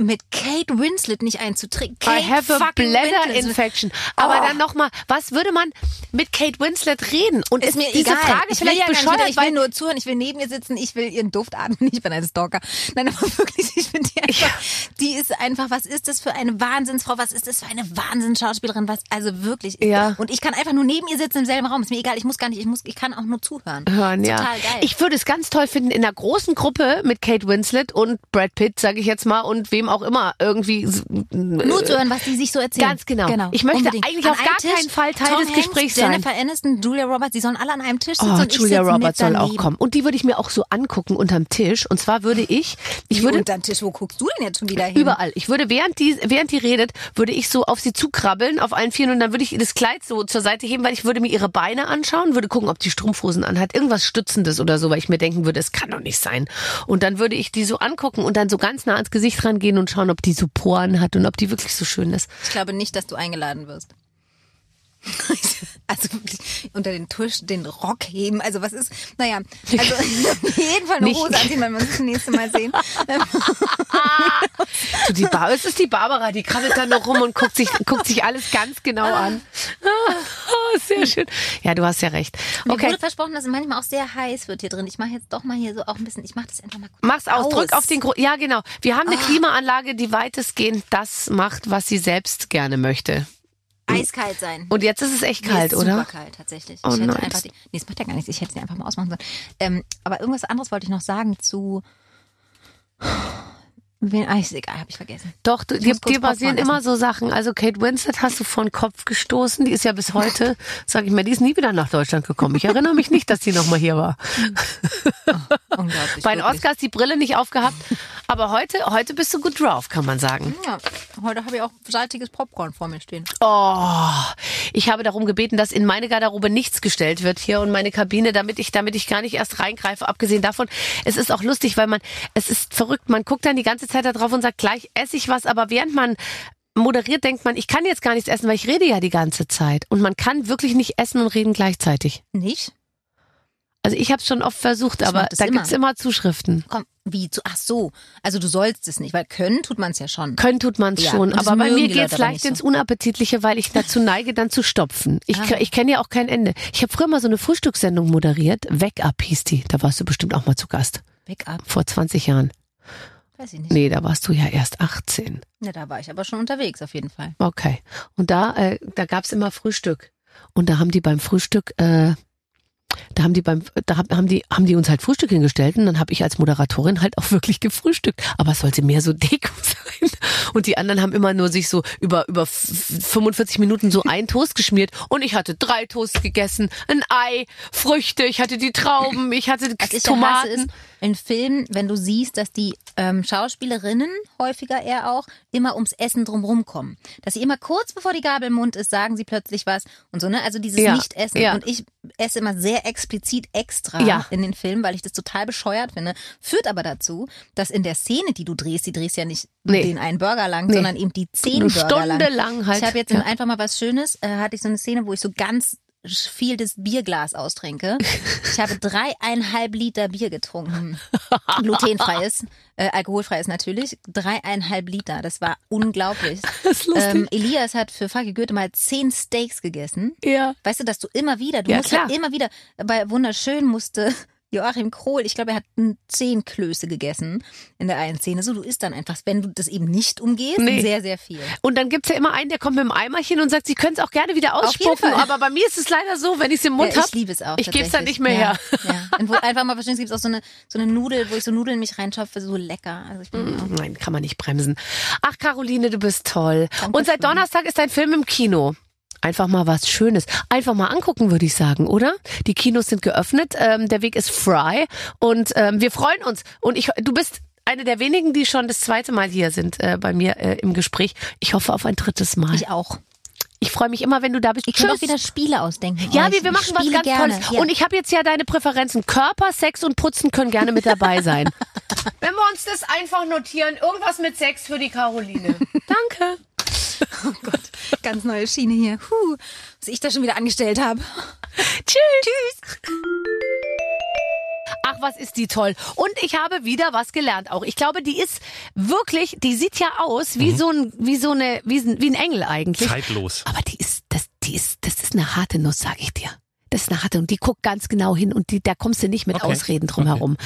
D: Mit Kate Winslet nicht einzutrinken.
B: I
D: Kate
B: have a bladder
D: Winslet.
B: infection. Aber
D: Oh.
B: dann nochmal, was würde man mit Kate Winslet reden? Und
D: Ist mir
B: diese
D: egal.
B: Frage
D: ich will
B: vielleicht
D: ja
B: bescheuert,
D: ich will nur zuhören, ich will neben ihr sitzen, ich will ihren Duft atmen, ich bin eine Stalker. Nein, aber wirklich, ich finde die einfach, die ist einfach, was ist das für eine Wahnsinnsfrau, was ist das für eine Wahnsinnsschauspielerin, was, also wirklich.
B: Ja.
D: Und ich kann einfach nur neben ihr sitzen im selben Raum, ist mir egal, ich muss gar nicht, ich muss, ich kann auch nur zuhören.
B: hören, ja.
D: Total geil.
B: Ich würde es ganz toll finden, in einer großen Gruppe mit Kate Winslet und Brad Pitt, sage ich jetzt mal, und wem auch immer irgendwie.
D: nur zu hören, was die sich so erzählen.
B: Ganz genau. Ich möchte eigentlich
D: An
B: auf gar
D: Tisch,
B: keinen Fall Teil
D: Tom
B: des
D: Hanks,
B: Gesprächs sein.
D: Jennifer Aniston, Julia Roberts, die sollen alle an einem Tisch sitzen
B: Oh,
D: und
B: Julia
D: sitze
B: Roberts soll auch kommen. Und die würde ich mir auch so angucken unterm Tisch. Und zwar würde ich, ich
D: Wie
B: würde
D: unterm Tisch, wo guckst du denn jetzt schon wieder hin?
B: Überall. Ich würde, während die, während die redet, würde ich so auf sie zukrabbeln, auf allen Vieren, und dann würde ich das Kleid so zur Seite heben, weil ich würde mir ihre Beine anschauen, würde gucken, ob die Strumpfhosen anhat, irgendwas Stützendes oder so, weil ich mir denken würde, es kann doch nicht sein. Und dann würde ich die so angucken und dann so ganz nah ans Gesicht rangehen und schauen, ob die so Poren hat und ob die wirklich so schön ist.
D: Ich glaube nicht, dass du eingeladen wirst. Also wirklich unter den Tisch den Rock heben. Also was ist, naja, also auf jeden Fall eine Hose anziehen, wenn wir uns das nächste Mal sehen.
B: Du, die Bar es ist die Barbara, die krabbelt da noch rum und guckt sich, guckt sich alles ganz genau an. Ah, sehr schön. Ja, du hast ja recht.
D: Mir
B: Okay.
D: wurde versprochen, dass es manchmal auch sehr heiß wird hier drin. Ich mache jetzt doch mal hier so auch ein bisschen, ich mache das einfach mal kurz
B: Mach's aus, drück auf den Gro Ja, genau. Wir haben eine Klimaanlage, die weitestgehend das macht, was sie selbst gerne möchte.
D: Eiskalt sein.
B: Und jetzt ist es echt
D: Nee,
B: kalt,
D: ist
B: oder?
D: Super kalt, tatsächlich.
B: Oh
D: ich hätte
B: nein.
D: einfach die, nee, es macht ja gar nichts. Ich hätte sie einfach mal ausmachen sollen. Ähm, aber irgendwas anderes wollte ich noch sagen zu, Wen, ah, ist egal, habe ich vergessen.
B: Doch, du, dir, dir basieren
D: Popcorn
B: immer so Sachen. Also Kate Winslet hast du vor den Kopf gestoßen. Die ist ja bis heute, sag ich mal, die ist nie wieder nach Deutschland gekommen. Ich erinnere mich nicht, dass die noch mal hier war.
D: Unglaublich.
B: Bei den. Oscars die Brille nicht aufgehabt. Aber heute, heute bist du gut drauf, kann man sagen.
D: Ja, heute habe ich auch salziges Popcorn vor mir stehen.
B: Oh, ich habe darum gebeten, dass in meine Garderobe nichts gestellt wird hier und meine Kabine, damit ich, damit ich gar nicht erst reingreife. Abgesehen davon, es ist auch lustig, weil man, es ist verrückt. Man guckt dann die ganze Zeit da drauf und sagt, gleich esse ich was, aber während man moderiert, denkt man, ich kann jetzt gar nichts essen, weil ich rede ja die ganze Zeit. Und man kann wirklich nicht essen und reden gleichzeitig.
D: Nicht?
B: Also ich habe es schon oft versucht,
D: Ich
B: aber da
D: immer.
B: gibt's immer Zuschriften.
D: Komm, wie zu, ach so. Also du sollst es nicht, weil können tut man es ja schon.
B: Können tut man's
D: Ja,
B: schon, aber bei mir
D: Leute aber
B: leicht
D: nicht
B: ins
D: so.
B: Unappetitliche, weil ich dazu neige, dann zu stopfen. Ich,
D: Ah.
B: ich kenne ja auch kein Ende. Ich habe früher mal so eine Frühstückssendung moderiert, Wake Up hieß die. Da warst du bestimmt auch mal zu Gast.
D: Wake up,
B: Vor 20 Jahren.
D: weiß ich nicht.
B: Nee, da warst du ja erst 18.
D: Ja, da war ich aber schon unterwegs auf jeden Fall.
B: Okay. Und da, äh, da gab's immer Frühstück. Und da haben die beim Frühstück, äh, da haben die beim, da haben die, haben die uns halt Frühstück hingestellt und dann habe ich als Moderatorin halt auch wirklich gefrühstückt. Aber es sollte mehr so Deko sein. Und die anderen haben immer nur sich so über, über f- 45 Minuten so ein Toast geschmiert und ich hatte drei Toasts gegessen, ein Ei, Früchte, ich hatte die Trauben, ich hatte
D: hasse,
B: Tomaten.
D: ist in Filmen, wenn du siehst, dass die ähm, Schauspielerinnen, häufiger eher auch, immer ums Essen drumrum kommen. Dass sie immer kurz bevor die Gabel im Mund ist, sagen sie plötzlich was und so, ne? Also dieses
B: Ja,
D: Nicht-Essen.
B: ja.
D: Und ich esse immer sehr explizit extra
B: Ja.
D: in den Filmen, weil ich das total bescheuert finde. Führt aber dazu, dass in der Szene, die du drehst, die drehst ja nicht
B: Nee.
D: den einen Burger lang,
B: Nee.
D: sondern eben die zehn
B: Eine
D: Burger lang.
B: Stunde lang halt.
D: Ich habe jetzt einfach mal was Schönes, äh, hatte ich so eine Szene, wo ich so ganz viel das Bierglas austrinke. Ich habe dreieinhalb Liter Bier getrunken. Glutenfreies, äh, alkoholfreies natürlich. Dreieinhalb Liter. Das war unglaublich.
B: Das ist lustig.
D: Ähm, Elias hat für Fucky Goethe mal zehn Steaks gegessen.
B: ja.
D: Weißt du, dass du immer wieder, du
B: Ja,
D: musst
B: klar.
D: halt immer wieder, bei Wunderschön musste Joachim Kohl, ich glaube, er hat zehn Klöße gegessen in der einen Szene. So, du isst dann einfach, wenn du das eben nicht umgehst,
B: Nee.
D: sehr, sehr viel.
B: Und dann gibt's ja immer einen, der kommt mit dem Eimerchen und sagt, Sie können es auch gerne wieder ausspucken. Aber bei mir ist es leider so, wenn ich es im Mund
D: ja, ich liebe es auch.
B: ich geb's dann
D: tatsächlich.
B: nicht mehr
D: ja,
B: her.
D: Ja. Und wo einfach mal verstehen, es gibt auch so eine, so eine Nudel, wo ich so Nudeln mich reinschopfe, so lecker. Also ich bin auch.
B: Nein, kann man nicht bremsen. Ach, Caroline, du bist toll.
D: Dankeschön.
B: Und seit Donnerstag ist dein Film im Kino. Einfach mal was Schönes. Einfach mal angucken, würde ich sagen, oder? Die Kinos sind geöffnet, ähm, der Weg ist frei und ähm, wir freuen uns. Und ich, du bist eine der wenigen, die schon das zweite Mal hier sind äh, bei mir äh, im Gespräch. Ich hoffe auf ein drittes Mal. Ich,
D: Ich auch.
B: freue mich immer, wenn du da bist.
D: Ich kann auch wieder Spiele ausdenken.
B: Ja,
D: euch.
B: wir, wir machen
D: ich
B: was ganz
D: gerne.
B: Tolles.
D: Ja.
B: Und ich habe jetzt ja deine Präferenzen. Körper, Sex und Putzen können gerne mit dabei sein. Wenn wir uns das einfach notieren, irgendwas mit Sex für die Caroline. Danke.
D: Ganz neue Schiene hier. Huh, was ich da schon wieder angestellt habe.
B: Tschüss. Tschüss. Ach, was ist die toll. Und ich habe wieder was gelernt auch. Ich glaube, die ist wirklich, die sieht ja aus wie so ein, wie so eine, wie, wie ein Engel eigentlich.
C: Zeitlos.
B: Aber die ist, das, die ist, das ist eine harte Nuss, sag ich dir. Das ist eine harte und die guckt ganz genau hin und die, da kommst du nicht mit
C: Okay.
B: Ausreden drum herum.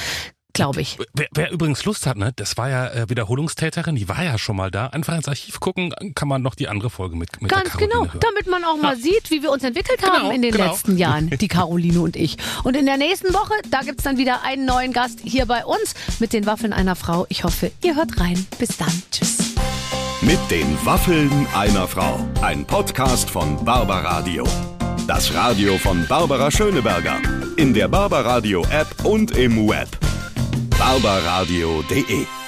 B: Glaube ich.
C: Wer, wer übrigens Lust hat, ne, das war ja äh, Wiederholungstäterin, die war ja schon mal da. Einfach ins Archiv gucken, kann man noch die andere Folge mit, mit
B: Ganz genau,
C: hören.
B: damit man auch mal sieht, wie wir uns entwickelt haben
C: Genau,
B: in den
C: genau.
B: letzten Jahren, die Caroline und ich. Und in der nächsten Woche, da gibt's dann wieder einen neuen Gast hier bei uns mit den Waffeln einer Frau. Ich hoffe, ihr hört rein. Bis dann. Tschüss.
A: Mit den Waffeln einer Frau. Ein Podcast von Barbaradio. Das Radio von Barbara Schöneberger. In der Barbaradio App und im Web. barbaradio.de